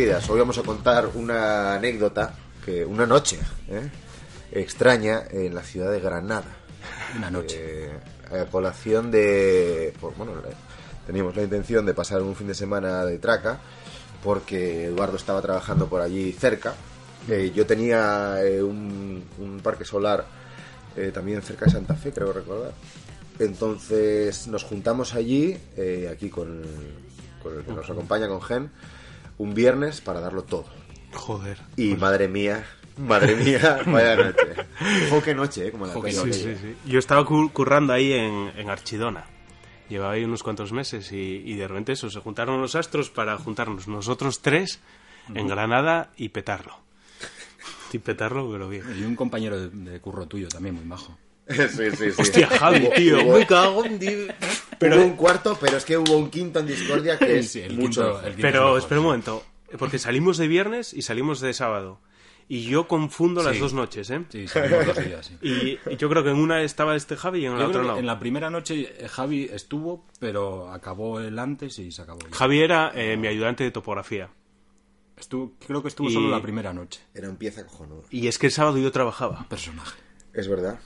Movidas, hoy vamos a contar una anécdota, que una noche ¿eh? extraña en la ciudad de Granada. Una noche. Eh, a colación de... pues, bueno, teníamos la intención de pasar un fin de semana de traca, porque Eduardo estaba trabajando por allí cerca. Eh, yo tenía eh, un, un parque solar eh, también cerca de Santa Fe, creo recordar. Entonces nos juntamos allí, eh, aquí con, con el que nos acompaña, con Gen, un viernes para darlo todo. Joder. Y madre mía, madre mía, <laughs> vaya noche. Jo, qué noche, ¿eh? Como la peli Sí, sí, sí. Yo estaba cu- currando ahí en, en Archidona. Llevaba ahí unos cuantos meses y, y de repente eso, se juntaron los astros para juntarnos nosotros tres en Granada y petarlo. Y petarlo, pero bien. Y un compañero de, de curro tuyo también, muy majo. <laughs> Sí, sí, sí. Hostia, Javi, tío, me cago en Dios. Hubo un cuarto, pero es que hubo un quinto en discordia que es el mucho. quinto- mejor. el quinto es Pero mejor, espera un momento, porque salimos de viernes y salimos de sábado. Y yo confundo las dos noches, ¿eh? Sí, salimos dos días, sí. <laughs> Y, y yo creo que en una estaba este Javi y en la otra no. en la primera noche eh, Javi estuvo, pero acabó él antes y se acabó. ya. Javi era eh, mi ayudante de topografía. Estuvo, creo que estuvo Y- solo la primera noche. Era un pieza cojonudo. Y es que el sábado yo trabajaba. Personaje. Es verdad.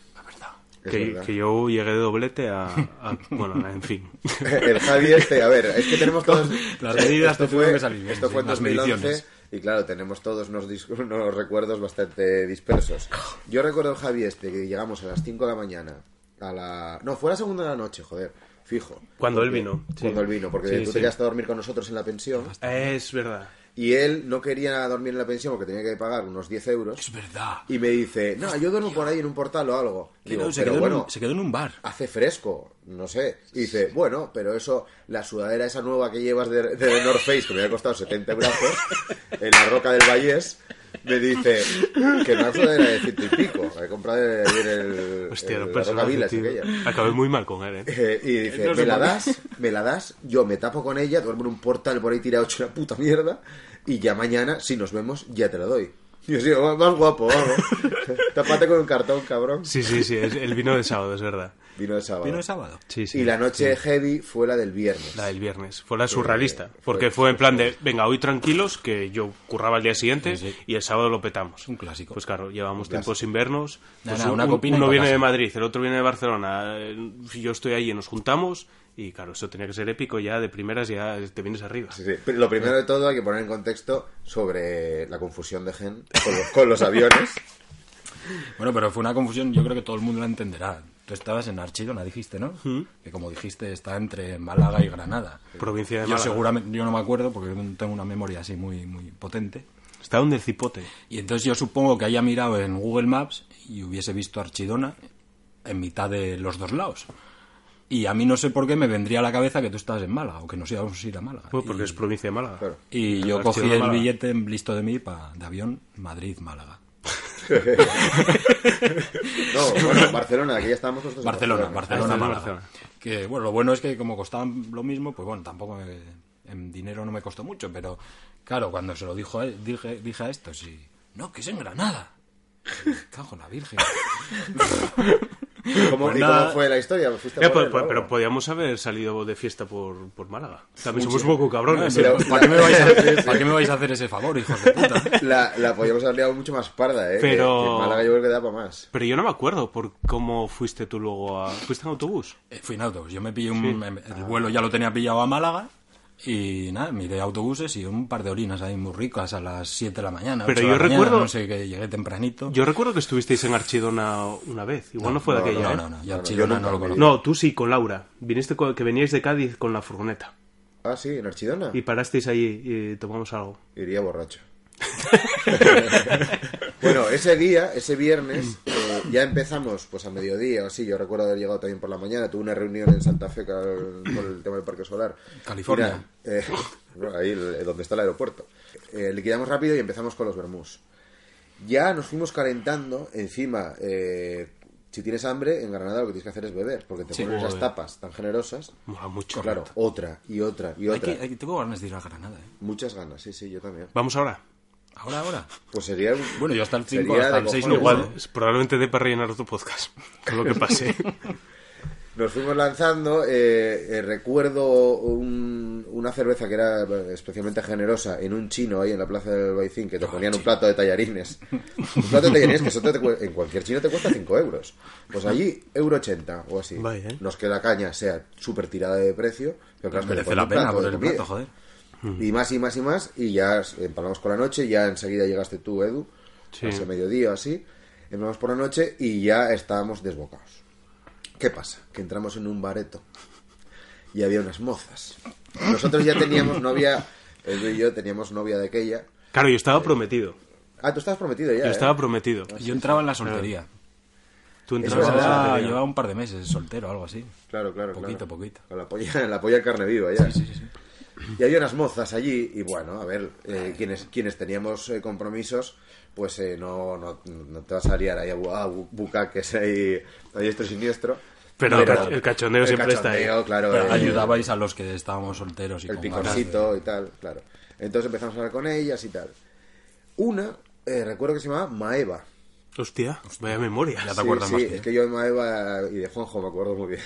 Que, que yo llegué de doblete a, a- Bueno, en fin. <laughs> El Javi este, a ver, es que tenemos todos... Las medidas esto fue, que salir bien, Esto sí, fue en las 2011 mediciones. y claro, tenemos todos unos, unos recuerdos bastante dispersos. Yo recuerdo el Javi este, que llegamos a las 5 de la mañana a la... No, fue a la segunda de la noche, joder, fijo. Cuando él Porque- vino, sí. Cuando él vino, porque Sí, tú sí. te quedaste a dormir con nosotros en la pensión Es verdad. Y él no quería dormir en la pensión porque tenía que pagar unos 10 euros. Es verdad. Y me dice, no, yo duermo por ahí en un portal o algo. Digo, no, se, pero quedó en bueno, un, se quedó en un bar. hace fresco, no sé. Y dice, bueno, pero eso, la sudadera esa nueva que llevas de, de North Face, que me había costado 70 brazos, <laughs> en la roca del Vallés, me dice que una sudadera de ciento y pico. He comprado ayer el, Hostia, el- la roca personajes, Vilas, tío. aquella. Acabé muy mal con él, ¿eh? Eh, y dice, No me la das, me la das, yo me tapo con ella, duermo en un portal por ahí tirado hecho una puta mierda, y ya mañana, si nos vemos, ya te la doy. Y <laughs> yo, sí, más guapo, vamos. <laughs> Tápate con un cartón, cabrón. Sí, sí, sí. es- el vino de sábado, es verdad. Vino el sábado. Vino el sábado. Sí, sí. Y la noche heavy fue la del viernes. La del viernes. Fue la surrealista. fue- Porque fue en plan de, venga, hoy tranquilos, que yo curraba el día siguiente Sí, sí. y el sábado lo petamos. Un clásico. Pues claro, llevamos tiempo clásico. sin vernos. Nada, Pues nada, una un- copina y uno viene de Madrid, el otro viene de Barcelona. Yo estoy ahí y nos juntamos. Y claro, eso tenía que ser épico ya de primeras, ya te vienes arriba. Sí, sí. Pero Lo primero de todo hay que poner en contexto sobre la confusión de Gen con los, con los aviones. <laughs> Bueno, pero fue una confusión, yo creo que todo el mundo la entenderá. Tú estabas en Archidona, dijiste, ¿no? Mm. Que como dijiste, está entre Málaga y Granada. Provincia de Yo Málaga. seguramente, yo no me acuerdo porque tengo una memoria así muy, muy potente. Está donde el cipote. Y entonces yo supongo que haya mirado en Google Maps y hubiese visto Archidona en mitad de los dos lados. Y a mí no sé por qué me vendría a la cabeza que tú estabas en Málaga o que nos íbamos a ir a Málaga. Pues porque y, es provincia de Málaga. Claro. y yo cogí el Málaga. billete listo de mí pa- de avión Madrid-Málaga. <laughs> No, bueno, Barcelona, aquí ya estábamos nosotros en Barcelona, Barcelona, Barcelona, Málaga. Barcelona. Que bueno, lo bueno es que como costaban lo mismo, pues bueno, tampoco me- en dinero no me costó mucho, pero claro, cuando se lo dijo a él- dije, dije a esto, sí, no, que es en Granada. <laughs> Cago en la Virgen. <laughs> <laughs> ¿Cómo, Pues ¿Y cómo fue la historia? ¿Fuiste a Eh, por pues- él, pues- no? pero podíamos haber salido de fiesta por, por Málaga. También somos un poco cabrones. pero- ¿eh? ¿Para qué, me vais a, ¿Para qué me vais a hacer ese favor, hijos de puta? La, la podíamos haber liado mucho más parda, ¿eh? Que- Pero- que en Málaga yo creo que da para más. Pero yo no me acuerdo por cómo fuiste tú luego a... ¿Fuiste en autobús? Eh, Fui en autobús. Yo me pillé un... El vuelo ya lo tenía pillado a Málaga. Y nada, miré autobuses y un par de orinas ahí muy ricas a las 7 de la mañana. Pero 8 de yo la mañana, recuerdo- No sé, que llegué tempranito. Yo recuerdo que estuvisteis en Archidona una vez. Igual no, fue de no, aquella, no, ¿eh? no, no, yo No, no, Archidona yo no lo conozco. No, tú sí, con Laura. Viniste con- que veníais de Cádiz con la furgoneta. Ah, sí, en Archidona. Y parasteis ahí y tomamos algo. Iría borracho. <laughs> bueno, ese día, ese viernes, eh, <clears throat> ya empezamos pues a mediodía o así. Yo recuerdo haber llegado también por la mañana. Tuve una reunión en Santa Fe con, el tema del parque solar. California. Nada, eh, <laughs> ahí el- donde está el aeropuerto. Eh, liquidamos rápido y empezamos con los vermús. Ya nos fuimos calentando. Encima, eh, si tienes hambre, en Granada lo que tienes que hacer es beber. Porque te Sí, ponen esas tapas tan generosas. Mola mucho. Claro, otra y otra y Hay otra. que, hay que- tengo ganas de ir a Granada. ¿eh? Muchas ganas, sí, sí, yo también. Vamos ahora. Ahora, ahora. Pues sería un... Bueno, yo hasta el 5, Sería hasta el 6 cojones. no Igual, probablemente dé para rellenar otro podcast. <laughs> Con lo que pase. <laughs> Nos fuimos lanzando. eh, eh, recuerdo un- una cerveza que era especialmente generosa en un chino ahí en la plaza del Baicín que te ponían un plato de tallarines. Un plato de tallarines que eso te en cualquier chino te cuesta 5 euros. Pues allí, euro 80 o así. Vaya, ¿eh? No es que la caña sea súper tirada de precio, pero claro, Merece la pena por el plato, joder. Y más y más y más, y ya empalamos por la noche, ya enseguida llegaste tú, Edu, Sí. hace mediodía o así, empalamos por la noche y ya estábamos desbocados. ¿Qué pasa? Que entramos en un bareto y había unas mozas. Nosotros ya teníamos novia, Edu y yo teníamos novia de aquella. Claro, yo estaba prometido. Ah, tú estabas prometido ya. Yo ¿eh? estaba prometido. Yo entraba en la soltería. Tú entrabas en la soltería. llevaba un par de meses soltero, algo así. Claro, claro, Poquito, claro. poquito. Con la polla, <laughs> la polla carne viva ya. Y había unas mozas allí y bueno, a ver, eh, quienes, quienes teníamos eh, compromisos, pues eh, no, no, no te vas a liar ahí a, bu- a bu- bucaques ahí a diestro y siniestro. Pero el cach- el cachondeo siempre está ahí. Claro, Pero eh, ayudabais a los que estábamos solteros y el con picorcito y tal, claro. Entonces empezamos a hablar con ellas y tal. Una, eh, recuerdo que se llamaba Maeva. Hostia, vaya memoria. Ya te Sí, acuerdas sí, más es que yo de Maeva y de Juanjo me acuerdo muy bien.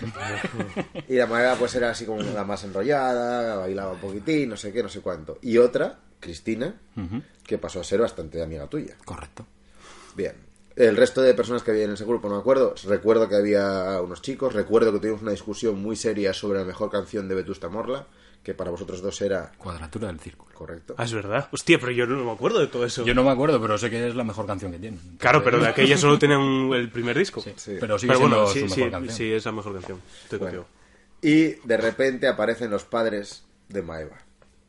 <laughs> y la Maeva pues era así como la más enrollada, bailaba un poquitín, no sé qué, no sé cuánto. Y otra, Cristina, que pasó a ser bastante amiga tuya. Correcto. Bien. El resto de personas que había en ese grupo no me acuerdo. Recuerdo que había unos chicos. Recuerdo que tuvimos una discusión muy seria sobre la mejor canción de Vetusta Morla, que para vosotros dos era Cuadratura del círculo. correcto. Ah, es verdad. Hostia, pero yo no me acuerdo de todo eso. Yo no me acuerdo, pero sé que es la mejor canción que tienen. Claro, pero de aquella solo tenían un- el primer disco. Sí, Sí. Pero sigue Pero siendo bueno, su sí, mejor sí, canción. sí, es la mejor canción. Estoy Bueno. contigo. Y de repente aparecen los padres de Maeva.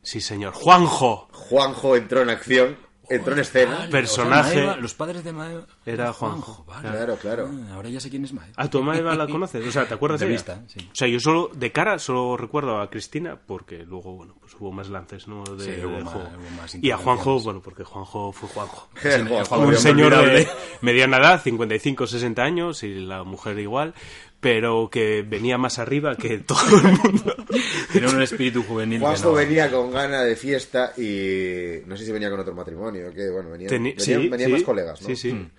Sí, señor. Juanjo. Juanjo entró en acción, entró en escena. Vale, Personaje- o sea, Maeva- los padres de Maeva Era Juanjo. vale. Claro, claro. Ah, ahora ya sé quién es Maeva. ¿A tu Maeva la conoces? O sea, ¿te acuerdas De ella? vista, sí. O sea, yo solo, de cara, solo recuerdo a Cristina, porque luego, bueno, pues hubo más lances, ¿no? De, Sí, hubo del más- juego. hubo más y a Juanjo, bueno, porque Juanjo fue Juanjo. <laughs> Juanjo, un señor de mediana edad, 55, 60 años, y la mujer igual, pero que venía más arriba que <laughs> todo el mundo. Tiene un espíritu juvenil. Juanjo no- venía con gana de fiesta y no sé si venía con otro matrimonio, que bueno, venían, Teni- venían- sí, venían sí, más colegas, ¿no? Sí, sí. Mm.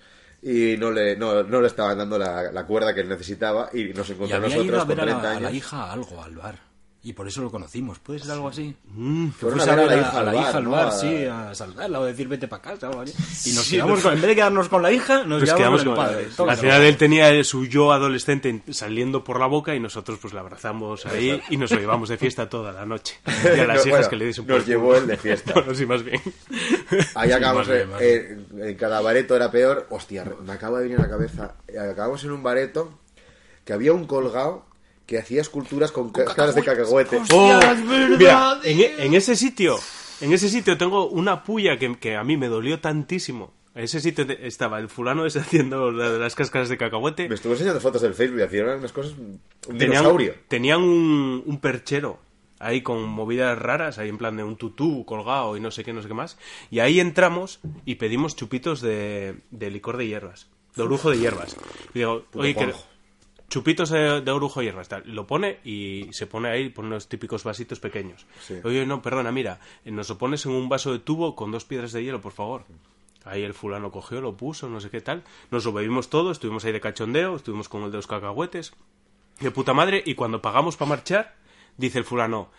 Y no le, no, no le estaban dando la, la cuerda que él necesitaba y nos Y encontró a había ido nosotros a ver con a 30 la, a la años. hija algo al bar. Y por eso lo conocimos. ¿Puede ser algo así? Mm. Que fuese a ver a, a la hija al ¿no? bar, A- sí, a saludarla o decir vete para casa o algo así. Y nos Sí, quedamos nos- con, en vez de quedarnos con la hija, nos Pues quedamos, quedamos con el con- padre. Al Tócalo. final él tenía su yo adolescente saliendo por la boca y nosotros pues la abrazamos ahí y nos lo llevamos de fiesta toda la noche. <laughs> Y a las No, hijas bueno, que le diesen nos llevó él de fiesta. <laughs> bueno, sí, más bien. Ahí acabamos, bien, en- en cada bareto era peor. Hostia, me acaba de venir a la cabeza. Eh, Acabamos en un bareto que había un colgado que hacía esculturas con caras de cacahuete. Oh, mira, en, e- en ese sitio, en ese sitio tengo una puya que, que a mí me dolió tantísimo. En ese sitio estaba el fulano ese <laughs> haciendo las cáscaras de cacahuete. Me estuvo enseñando fotos del Facebook y hacían unas cosas. Un Tenían, dinosaurio. tenían un, un perchero ahí con movidas raras, ahí en plan de un tutú colgado y no sé qué, no sé qué más. Y ahí entramos y pedimos chupitos de, de licor de hierbas, de orujo de hierbas. Y digo, Puto oye, que. Chupitos de, de orujo de hierbas, tal. Lo pone y se pone ahí, pone unos típicos vasitos pequeños. Sí. Oye, no, perdona, mira, nos lo pones en un vaso de tubo con dos piedras de hielo, por favor. Ahí el fulano cogió, lo puso, no sé qué tal. Nos lo bebimos todo, estuvimos ahí de cachondeo, estuvimos con el de los cacahuetes. De puta madre, y cuando pagamos para marchar, dice el fulano,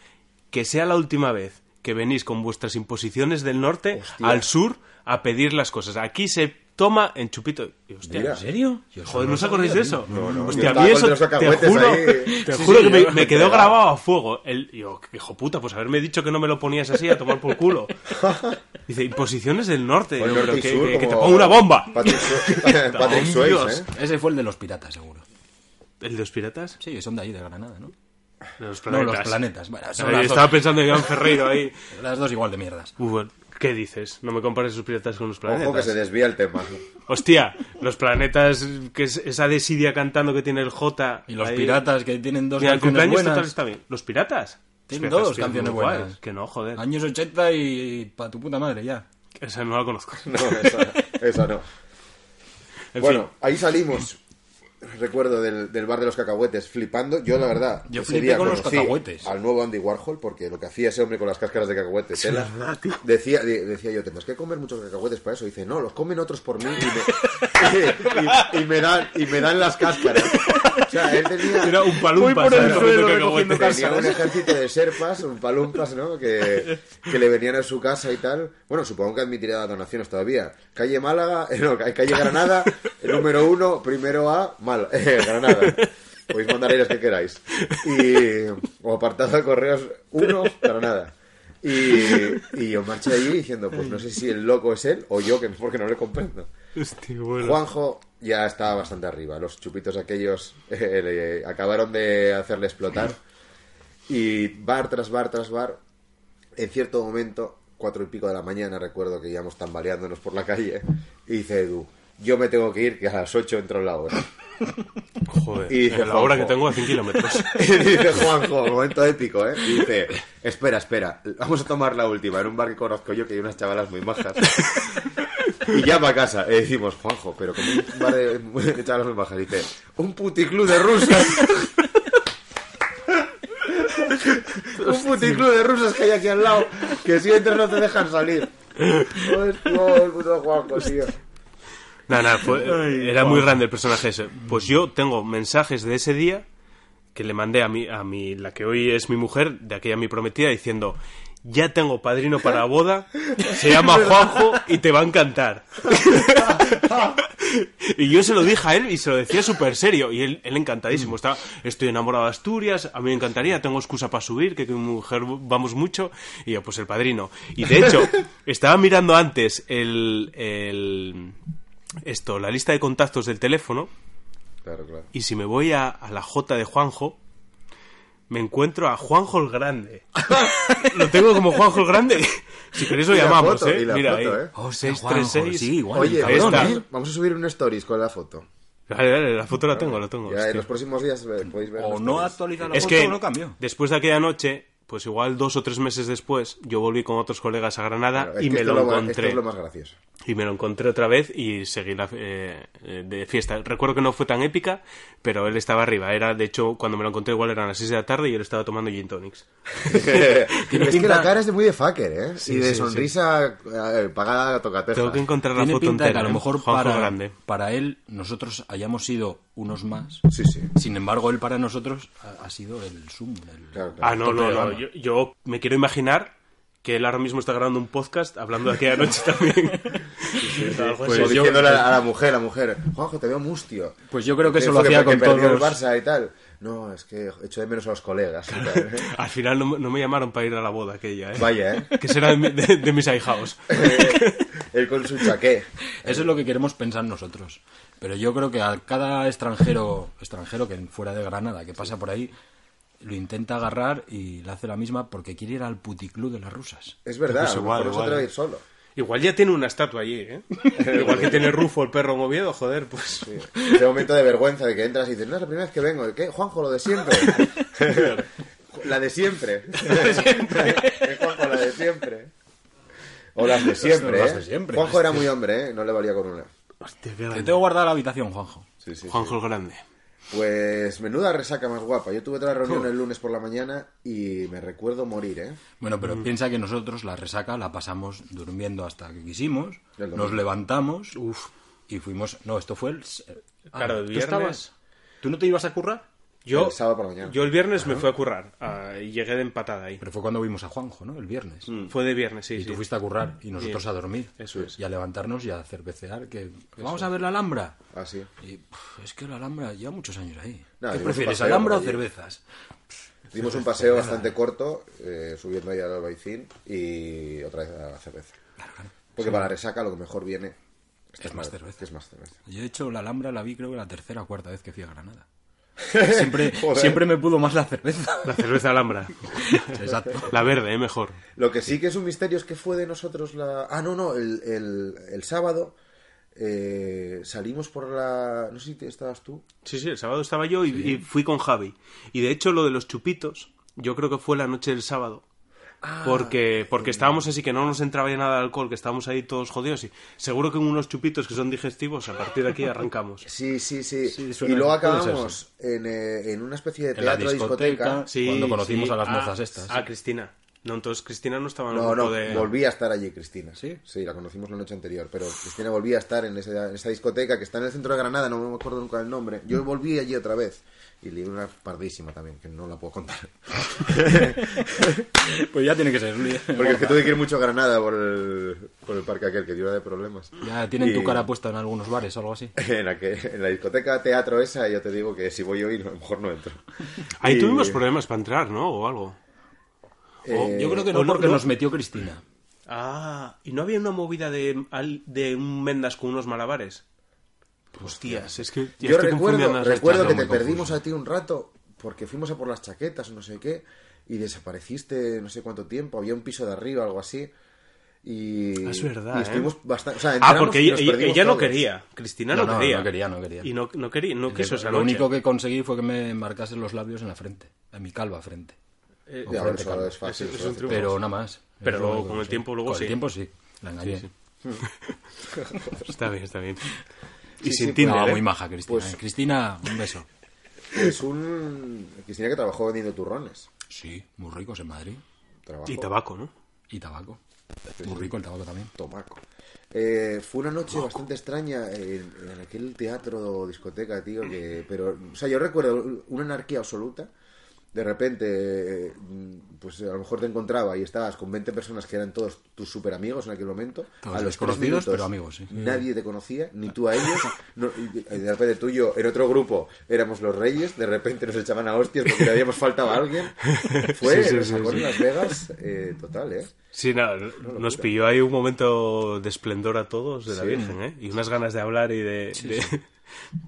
que sea la última vez que venís con vuestras imposiciones del norte Hostia. al sur a pedir las cosas. Aquí se toma en chupito. Y, hostia, Mira. ¿En serio? Joder, ¿no os acordáis de eso? No, no, yo Hostia, a mí eso, te juro, ahí. te Sí, juro sí, que me, me quedó grabado a fuego. El, yo, hijo puta, pues haberme dicho que no me lo ponías así a tomar por culo. <laughs> Dice, imposiciones del norte. Pues Yo, norte pero que, sur, que- que te pongo una bomba. Patrick, <laughs> Patrick Swayze. ¿eh? Ese fue el de los piratas, seguro. ¿El de los piratas? Sí, son de ahí, de Granada, ¿no? De los No, planetas. los planetas. Bueno, son Ay, las, estaba dos, pensando en Iván Ferreiro ahí. <laughs> las dos igual de mierdas. Uh, ¿Qué dices? No me compares los piratas con los planetas. Ojo que se desvía el tema. Hostia, los planetas, que es esa desidia cantando que tiene el J. Y los ahí. piratas que tienen dos Mira, el canciones cumpleaños buenas. total está bien. ¿Los piratas? Tienen Hostia, dos canciones buenas. Que no, joder. Años 80 y pa' tu puta madre, ya. Esa no la conozco. No, esa, esa no. En bueno, fin. ahí salimos. Recuerdo del, del bar de los cacahuetes flipando. Yo, la verdad, Yo flipé con los cacahuetes. Al nuevo Andy Warhol, porque lo que hacía ese hombre con las cáscaras de cacahuete, tela, decía, de- decía yo, tendrás que comer muchos cacahuetes para eso. Dice, no, los comen otros por mí y me, <laughs> y, y me dan, y me dan las cáscaras. O sea, él tenía... Era un palumpas. cacahuetes. Tenía un ejército de serpas, un palumpas, ¿no? Que, que le venían a su casa y tal. Bueno, supongo que admitiría donaciones todavía. Calle Málaga, eh, no, calle Granada, el número uno, primero A, mal, <laughs> eh, Granada. Podéis mandar ahí los que queráis. Y, o apartado de correos 1, Granada. Y, y yo marché allí diciendo, pues no sé si el loco es él o yo, que porque no le comprendo. Hostia, bueno. Juanjo ya estaba bastante arriba. Los chupitos aquellos eh, le acabaron de hacerle explotar. Y bar tras bar tras bar, en cierto momento, cuatro y pico de la mañana, recuerdo que íbamos tambaleándonos por la calle, y dice Edu, yo me tengo que ir, que a las 8 entro en la hora. <laughs> Joder, Y dice la hora que tengo a 100 kilómetros. <laughs> Y dice Juanjo, momento épico, ¿eh? Y dice, espera, espera, vamos a tomar la última en un bar que conozco yo, que hay unas chavalas muy majas. Y llama a casa. Y decimos, Juanjo, pero como un bar de, <laughs> de chavalas muy majas. Dice, un puticlub de rusas. un puticlub de rusas que hay aquí al lado, que si entras no te dejan salir. Hostia, el puto Juanjo, tío. Nada, nada, fue- <laughs> era muy grande el personaje ese. Pues yo tengo mensajes de ese día que le mandé a mi, a mi, la que hoy es mi mujer, de aquella mi prometida, diciendo, ya tengo padrino para la boda, se <laughs> llama Juanjo y te va a encantar. <laughs> y yo se lo dije a él y se lo decía súper serio, y él, él encantadísimo. Estaba, estoy enamorado de Asturias, a mí me encantaría, tengo excusa para subir, que con mi mujer vamos mucho, y yo, pues el padrino. Y de hecho, estaba mirando antes el, el esto, la lista de contactos del teléfono, Claro, claro. y si me voy a, a la J de Juanjo, me encuentro a Juanjo el Grande. <laughs> Lo tengo como Juanjo el Grande. Si queréis lo llamamos, foto, ¿eh? Mira foto, ahí. ¿eh? Hostia, 636. Juanjo, sí, igual, Oye, cabrón. ¿eh? vamos a subir un stories con la foto. Dale, dale, la foto la tengo, la tengo. Ya en los próximos días eh, podéis ver. O no stories. actualiza la Es foto que o no cambió. después de aquella noche, pues igual dos o tres meses después, yo volví con otros colegas a Granada Claro, y me lo encontré. Esto es lo más gracioso. Y me lo encontré otra vez y seguí la, eh, eh, de fiesta. Recuerdo que no fue tan épica, pero él estaba arriba. Era, de hecho, cuando me lo encontré igual eran las 6 de la tarde y él estaba tomando gin tonics. <laughs> es que la cara es de muy de fucker, ¿eh? Sí, y de sí, sonrisa eh, pagada a tocateja. Tengo que encontrar la Tiene foto que entera. a lo ¿eh? mejor para, Grande. para él nosotros hayamos sido unos más. Sí, sí. Sin embargo, él para nosotros ha, ha sido el zoom. El, Claro, claro. Ah, no, no, no. Yo, yo me quiero imaginar que él ahora mismo está grabando un podcast hablando de aquella noche también. <laughs> Algo Pues así. yo- a la mujer, a la mujer, Juanjo, te veo mustio. Pues yo creo que ¿Qué eso lo hacía con perdió el todos. Barça y tal. No, es que echo de menos a los colegas. tal, ¿eh? <laughs> Al final no, me- no me llamaron para ir a la boda aquella, ¿eh? Vaya, ¿eh? Que será de, de- de mis ahijados. <laughs> Él con su chaqué. Eso es lo que queremos pensar nosotros. Pero yo creo que a cada extranjero, extranjero que fuera de Granada, que pasa por ahí, lo intenta agarrar y le hace la misma porque quiere ir al puticlub de las rusas. Es verdad, Pues igual, se igual. ir solo. Igual ya tiene una estatua allí, ¿eh? <laughs> Igual que tiene Rufo, el perro movido, joder, pues... Ese momento de vergüenza de que entras y dices, no, es la primera vez que vengo. ¿Qué? Juanjo, lo de siempre. <laughs> la de siempre. <laughs> Es Juanjo, la de siempre. O las de siempre, Las ¿eh? de siempre. Juanjo era muy hombre, ¿eh? No le valía con una. Hostia, qué Te tengo guardada la habitación, Juanjo. Sí, sí, sí. Juanjo el Grande. Pues menuda resaca más guapa. Yo tuve otra reunión el lunes por la mañana y me recuerdo morir, ¿eh? Bueno, pero piensa que nosotros la resaca la pasamos durmiendo hasta que quisimos, nos levantamos Uf. y fuimos... No, esto fue el... Ah, Claro, el ¿tú viernes- estabas? ¿Tú no te ibas a currar? Yo, El sábado por la mañana. yo el viernes me fui a currar ah, y llegué de empatada ahí. Pero fue cuando vimos a Juanjo, ¿no? El viernes. Fue de viernes, sí, Y sí. tú fuiste a currar y nosotros Sí. a dormir. Eso es. Y a levantarnos y a cervecear. Que vamos a ver la Alhambra. Ah, sí. Y es que la Alhambra lleva muchos años ahí. No, ¿Qué prefieres, Alhambra o cervezas? Dimos un paseo bastante corto, eh, subiendo ahí al Albaicín y otra vez a la cerveza. Porque para la resaca lo que mejor viene Es más cerveza. que es más cerveza. Yo, de hecho, la Alhambra la vi creo que la tercera o cuarta vez que fui a Granada. <laughs> Siempre, <laughs> siempre me pudo más la cerveza. La cerveza Alhambra. <laughs> Exacto. La verde, ¿eh? Mejor. Lo que sí que es un misterio es que fue de nosotros la... Ah, no, no, el, el, el sábado eh, salimos por la... No sé si te- estabas tú. Sí, sí, el sábado estaba yo y, y fui con Javi. Y de hecho lo de los chupitos, yo creo que fue la noche del sábado. Ah, porque porque estábamos así que no nos entraba ya nada de alcohol, que estábamos ahí todos jodidos y seguro que en unos chupitos que son digestivos, a partir de aquí arrancamos. Sí, sí, sí. Sí, y luego acabamos en, eh, en una especie de En la teatro discoteca, discoteca. Sí, cuando conocimos sí. a las Ah, mozas estas. Ah, Cristina. No, entonces Cristina no estaba en el No, grupo no, de... volvía a estar allí Cristina. ¿Sí? Sí, la conocimos la noche anterior, pero Cristina volvía a estar en esa, en esa discoteca que está en el centro de Granada, no me acuerdo nunca el nombre. Yo volví allí otra vez y le di una pardísima también, que no la puedo contar. <laughs> Pues ya tiene que ser. Porque es que tuve que ir mucho a Granada por el, por el parque aquel que dio de problemas. Ya tienen tu cara puesta en algunos bares o algo así. <laughs> En la, que, en la discoteca teatro esa, yo te digo que si voy hoy, a lo mejor no entro. Ahí Y- tuvimos problemas para entrar, ¿no? O algo. Eh, Yo creo que o no, porque no- nos metió Cristina. Ah, ¿y no había una movida de, al- de un Mendas con unos malabares? Hostias, es que Yo estoy recuerdo, recuerdo que te perdimos confuso. a ti un rato porque fuimos a por las chaquetas o no sé qué y desapareciste no sé cuánto tiempo. Había un piso de arriba, algo así. Y, Ah, es verdad, y ¿eh? estuvimos bastante. O sea, Ah, porque y ella, nos ella- no todos. quería. Cristina no, No, no, quería. no quería, no quería. Y no, no quería, no quiso Lo noche. único que conseguí fue que me marcasen los labios en la frente, en mi calva frente. Eh, Ya, eso es fácil. Es- es eso un hace- triunfo. Pero nada más. Pero luego, con el tiempo, luego Con sí. el tiempo sí. La engañé. Sí, <laughs> Está bien, está bien. Y Sí, sin sí, Tinder, No, ¿eh? muy maja, Cristina. Pues- eh. Cristina, un beso. Es un. Cristina que trabajó vendiendo turrones. Sí, muy ricos en Madrid. Y tabaco, ¿no? Y tabaco. Muy rico el tabaco también. Tomaco. Eh, fue una noche bastante extraña en, en aquel teatro o discoteca, tío, que... Pero, o sea, yo recuerdo una anarquía absoluta. De repente, eh, pues a lo mejor te encontraba y estabas con 20 personas que eran todos tus super amigos en aquel momento. Todos a los minutos, pero amigos, sí. Nadie te conocía, ni tú a ellos. No, y de repente tú y yo, en otro grupo, éramos los reyes. De repente nos echaban a hostias porque le habíamos faltado a alguien. <laughs> Fue, Sí, sí, en Las Vegas, eh, total, ¿eh? Sí, no, nos pilló ahí un momento de esplendor a todos de la Sí. Virgen, ¿eh? Y unas ganas de hablar y de, de,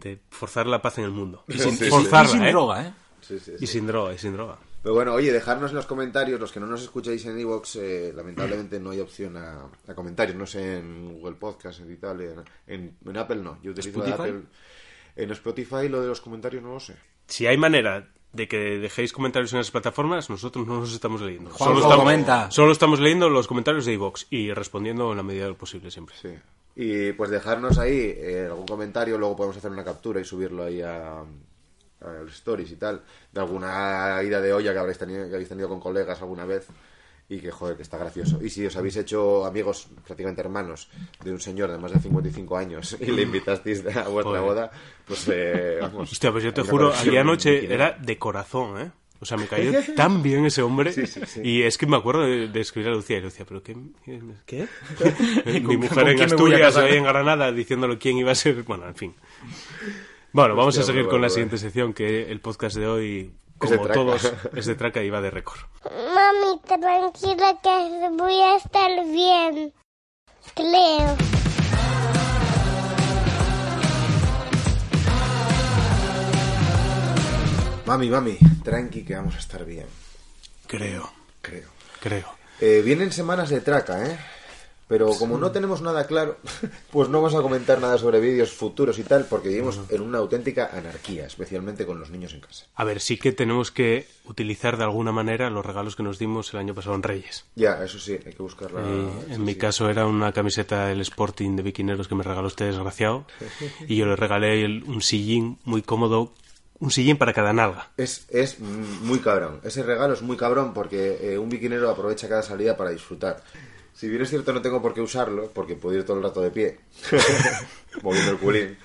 de forzar la paz en el mundo. Y sin, y sin- Forzarla, y sin ¿eh? droga, ¿eh? Sí, sí, Y sí. sin droga, y sin droga. Pero bueno, oye, dejarnos en los comentarios, los que no nos escucháis en Evox, lamentablemente no hay opción a, a comentarios, no sé, en Google Podcast y tal, en, en- en Apple no, yo utilizo ¿Spotify? Apple. En Spotify lo de los comentarios no lo sé. Si hay manera de que dejéis comentarios en las plataformas, nosotros no los estamos leyendo. Juanjo, estamos, comenta. solo estamos leyendo los comentarios de iVox y respondiendo en la medida de lo posible siempre. Sí. Y pues dejarnos ahí eh, algún comentario, luego podemos hacer una captura y subirlo ahí a, a los stories y tal, de alguna ida de olla que habréis tenido, que habéis tenido con colegas alguna vez y que joder, que está gracioso. Y si os habéis hecho amigos, prácticamente hermanos, de un señor de más de 55 años y le invitasteis a vuestra Joder. boda, pues eh, vamos. Hostia, pues yo te juro, aquella noche era de corazón, ¿eh? O sea, me cayó tan bien ese hombre. Sí, sí, sí. Y es que me acuerdo de, de escribir a Lucía y Lucía, ¿pero qué? ¿Qué? Mi ¿Con- mujer en Asturias, ahí en Granada, diciéndole quién iba a ser. Bueno, en fin. Bueno, vamos a seguir con la bueno, siguiente sección, que el podcast de hoy, Es de como traca. todos, <laughs> es de traca y va de récord. Mami, tranquila que voy a estar bien. Creo. Mami, mami, tranqui que vamos a estar bien, Creo, creo. creo. Eh, vienen semanas de traca, ¿eh? Pero como no tenemos nada claro, pues no vamos a comentar nada sobre vídeos futuros y tal, porque vivimos en una auténtica anarquía, especialmente con los niños en casa. A ver, sí que tenemos que utilizar de alguna manera los regalos que nos dimos el año pasado en Reyes. Ya, eso sí, hay que buscarla. Eso en mi caso era una camiseta del Sporting de Biquineros que me regaló este desgraciado. <laughs> Y yo le regalé el- un sillín muy cómodo, un sillín para cada nalga. Es, es muy cabrón. Ese regalo es muy cabrón porque eh, un biquinero aprovecha cada salida para disfrutar. Si bien es cierto no tengo por qué usarlo, porque puedo ir todo el rato de pie, <laughs> moviendo el culín,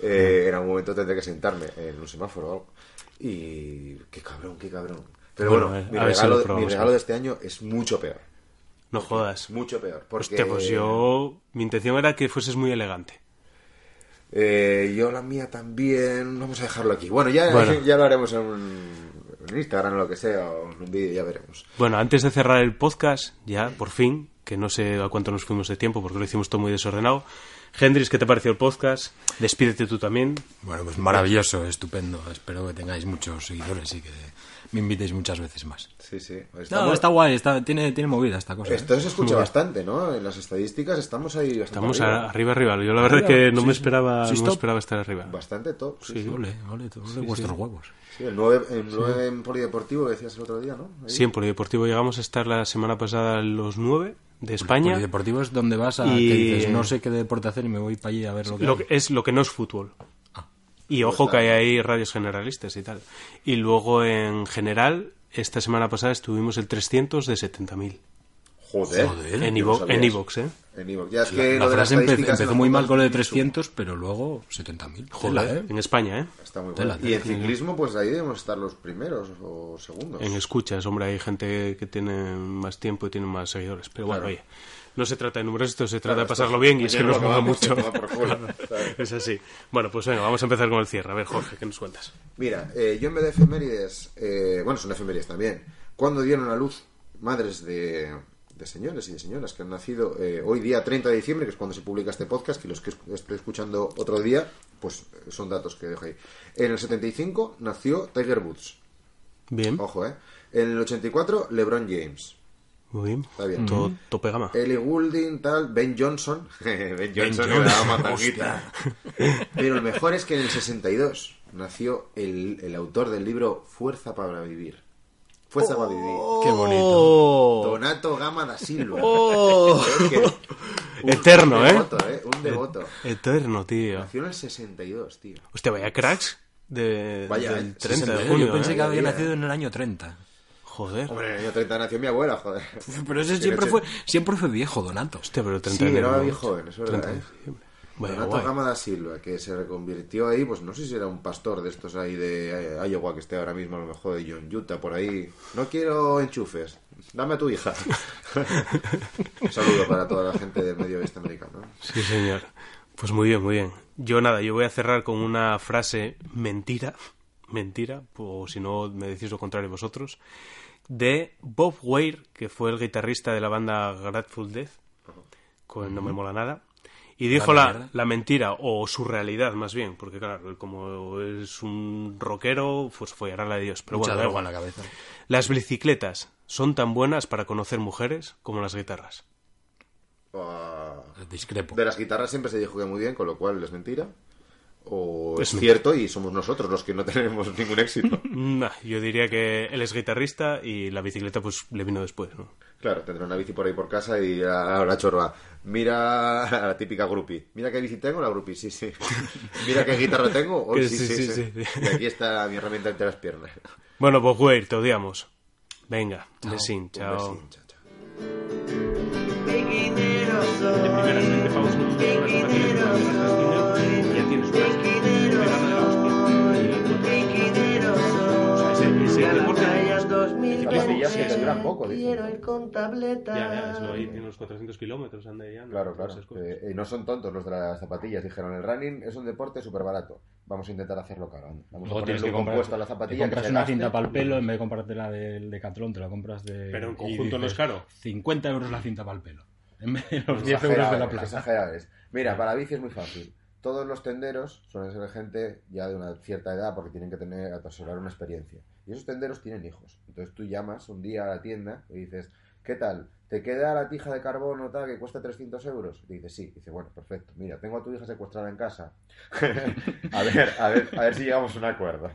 eh, en algún momento tendré que sentarme en un semáforo o algo. Y qué cabrón, qué cabrón. Pero Bueno, bueno, eh, mi, si regalo, lo mi regalo de este año es mucho peor. No jodas. Mucho peor. Porque Hostia, pues yo... Mi intención era que fueses muy elegante. eh, yo la mía también. Vamos a dejarlo aquí. Bueno, ya, Bueno. <laughs> ya lo haremos en, un, en Instagram o lo que sea, o en un vídeo, ya veremos. Bueno, antes de cerrar el podcast, ya, por fin, que no sé a cuánto nos fuimos de tiempo porque lo hicimos todo muy desordenado. Hendrix, ¿qué te pareció el podcast? Despídete tú también. Bueno, pues maravilloso, estupendo. Espero que tengáis muchos seguidores y que me invitéis muchas veces más. Sí, sí. No, Estamos- está guay, está, tiene, tiene movida esta cosa. ¿eh? Esto se escucha bastante, ¿no? En las estadísticas estamos ahí bastante Estamos arriba. arriba, arriba. Yo la verdad es que no sí, me esperaba, Sí, no me esperaba estar arriba. Bastante top. Sí, Sí. sí. Ole, ole, ole vuestros huevos. Sí, el 9, el nueve en polideportivo que decías el otro día, ¿no? Ahí. Sí, en Polideportivo llegamos a estar la semana pasada en los nueve de España. Polideportivo es donde vas a Y- que dices, no sé qué deporte hacer y me voy para allí a ver lo que, Lo hay". que- es lo que no es fútbol. Y ojo que hay ahí radios generalistas y tal. Y luego en general esta semana pasada estuvimos el 300 de 70.000. Joder. Joder, En iVoox, ¿eh? En. Ya es La, que la lo de las frase empe- estadísticas empezó muy mal con lo de fotos, 300, pero luego 70.000. Joder, Tela, ¿eh? en España, ¿eh? Está muy Tela, bueno. Y en ciclismo, pues ahí debemos estar los primeros o segundos. En escuchas, hombre, hay gente que tiene más tiempo y tiene más seguidores. Pero bueno, Claro. oye, no se trata de números, esto se trata Claro, de pasarlo bien y es que nos mola mucho. <laughs> es así. Bueno, pues venga, vamos a empezar con el cierre. A ver, Jorge, ¿qué nos cuentas? Mira, eh, yo en vez de efemérides, eh, bueno, son efemérides también, cuando dieron a luz madres de, de señores y de señoras que han nacido eh, hoy día 30 de diciembre, que es cuando se publica este podcast, y los que es- estoy escuchando otro día, pues son datos que dejo ahí. En el 75 nació Tiger Woods, Bien, ojo, ¿eh? En el 84 LeBron James. Muy bien. Está bien. Todo tope gama. Ellie Goulding, tal, Ben Johnson. <laughs> ben Johnson, me daba matanguita. <laughs> Pero el mejor es que en el 62 nació el, el autor del libro Fuerza para Vivir. Fuerza para Vivir. Qué bonito. Donato Gama da Silva. Oh. <laughs> Un- Eterno, un ¿eh? devoto, ¿eh? Un devoto. Eterno, tío. Nació en el 62, tío. Hostia, vaya cracks de, Vaya, del eh, 30 de 60, junio. Yo pensé ¿eh? que había nacido en el año 30. Joder. Hombre, año 30 nació mi abuela, joder. Pero ese Sí, siempre sí. fue, siempre fue viejo, Donato. Hostia, pero el Sí, 30 de era enero, bien joven, es verdad, 30 de ¿eh? diciembre. Vaya Donato guay. Gama da Silva, que se reconvirtió ahí, pues no sé si era un pastor de estos ahí de eh, Iowa que esté ahora mismo, a lo mejor de John Utah, por ahí. No quiero enchufes, dame a tu hija. <laughs> un saludo para toda la gente del medio oeste americano. Sí, señor. Pues muy bien, muy bien. Yo nada, yo voy a cerrar con una frase mentira, mentira, o si no me decís lo contrario vosotros, de Bob Weir, que fue el guitarrista de la banda Grateful Dead, con No me mola nada, y dijo la, la mentira, o su realidad más bien, porque claro, como es un rockero, pues follará la de Dios. Pero Mucha bueno, en la cabeza. Las bicicletas son tan buenas para conocer mujeres como las guitarras. Ah, Discrepo. de las guitarras siempre se dijo que muy bien, con lo cual es mentira. O Es es cierto y somos nosotros los que no <laughs> tenemos ningún éxito. Nah, yo diría que él es guitarrista y la bicicleta pues le vino después, ¿no? Claro, tendrá una bici por ahí por casa y ahora chorba. Mira a la típica grupi. Mira qué bici tengo, la grupi, sí, sí. <laughs> Mira qué guitarra tengo, sí, sí, sí, sí, sí. sí, sí. Y aquí está mi herramienta entre las piernas. Bueno, pues Weir, te odiamos. Venga, besín, Un chao. besín, chao, Que te duran poco, dicen. Quiero ir con tableta. ya, ya, eso ahí tiene unos 400 kilómetros, anda ya. ¿no? Claro, claro. Cosas. Eh, y no son tontos los de las zapatillas. Dijeron, el running es un deporte súper barato. Vamos a intentar hacerlo caro. anda. Vamos Luego a tienes que compuesto a la zapatilla. compras una cinta para el pelo, en vez de comprarte la del Decathlon, te la compras de... Pero en y conjunto no es caro. 50 euros la cinta para el pelo. En vez de los Qué 10 euros de la plaza. exagerado es. Mira, para bici es muy fácil. Todos los tenderos suelen ser gente ya de una cierta edad porque tienen que tener atesorar una experiencia. Y esos tenderos tienen hijos. Entonces tú llamas un día a la tienda y dices, ¿qué tal? ¿Te queda la tija de carbono tal que cuesta 300 euros? Y dices, sí. Dice, bueno, perfecto. Mira, tengo a tu hija secuestrada en casa. <laughs> a ver, a ver, a ver si llegamos a un acuerdo.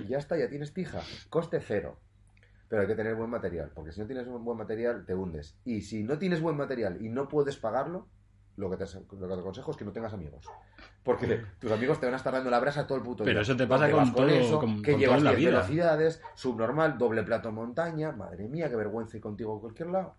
Y ya está, ya tienes tija. Coste cero. Pero hay que tener buen material, porque si no tienes un buen material te hundes. Y si no tienes buen material y no puedes pagarlo, lo que te, lo que te aconsejo es que no tengas amigos. Porque tus amigos te van a estar dando la brasa todo el puto Pero día. eso te pasa ¿Dónde con vas todo- eso? con- que con llevas todo en la 10 vida. velocidades, subnormal, doble plato montaña. Madre mía, qué vergüenza ir contigo a cualquier lado.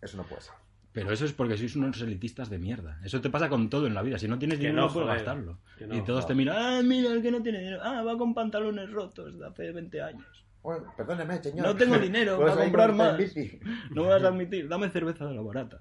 Eso no puede ser. Pero eso es porque sois unos elitistas de mierda. Eso te pasa con todo en la vida. Si no tienes Que dinero, no, puedes gastarlo. No, y todos te miran, ah, mira, el que no tiene dinero. Ah, va con pantalones rotos de hace 20 años. Bueno, perdóneme, señor. No tengo dinero <laughs> para ir comprar con- en más. No me vas a admitir, dame cerveza de la barata.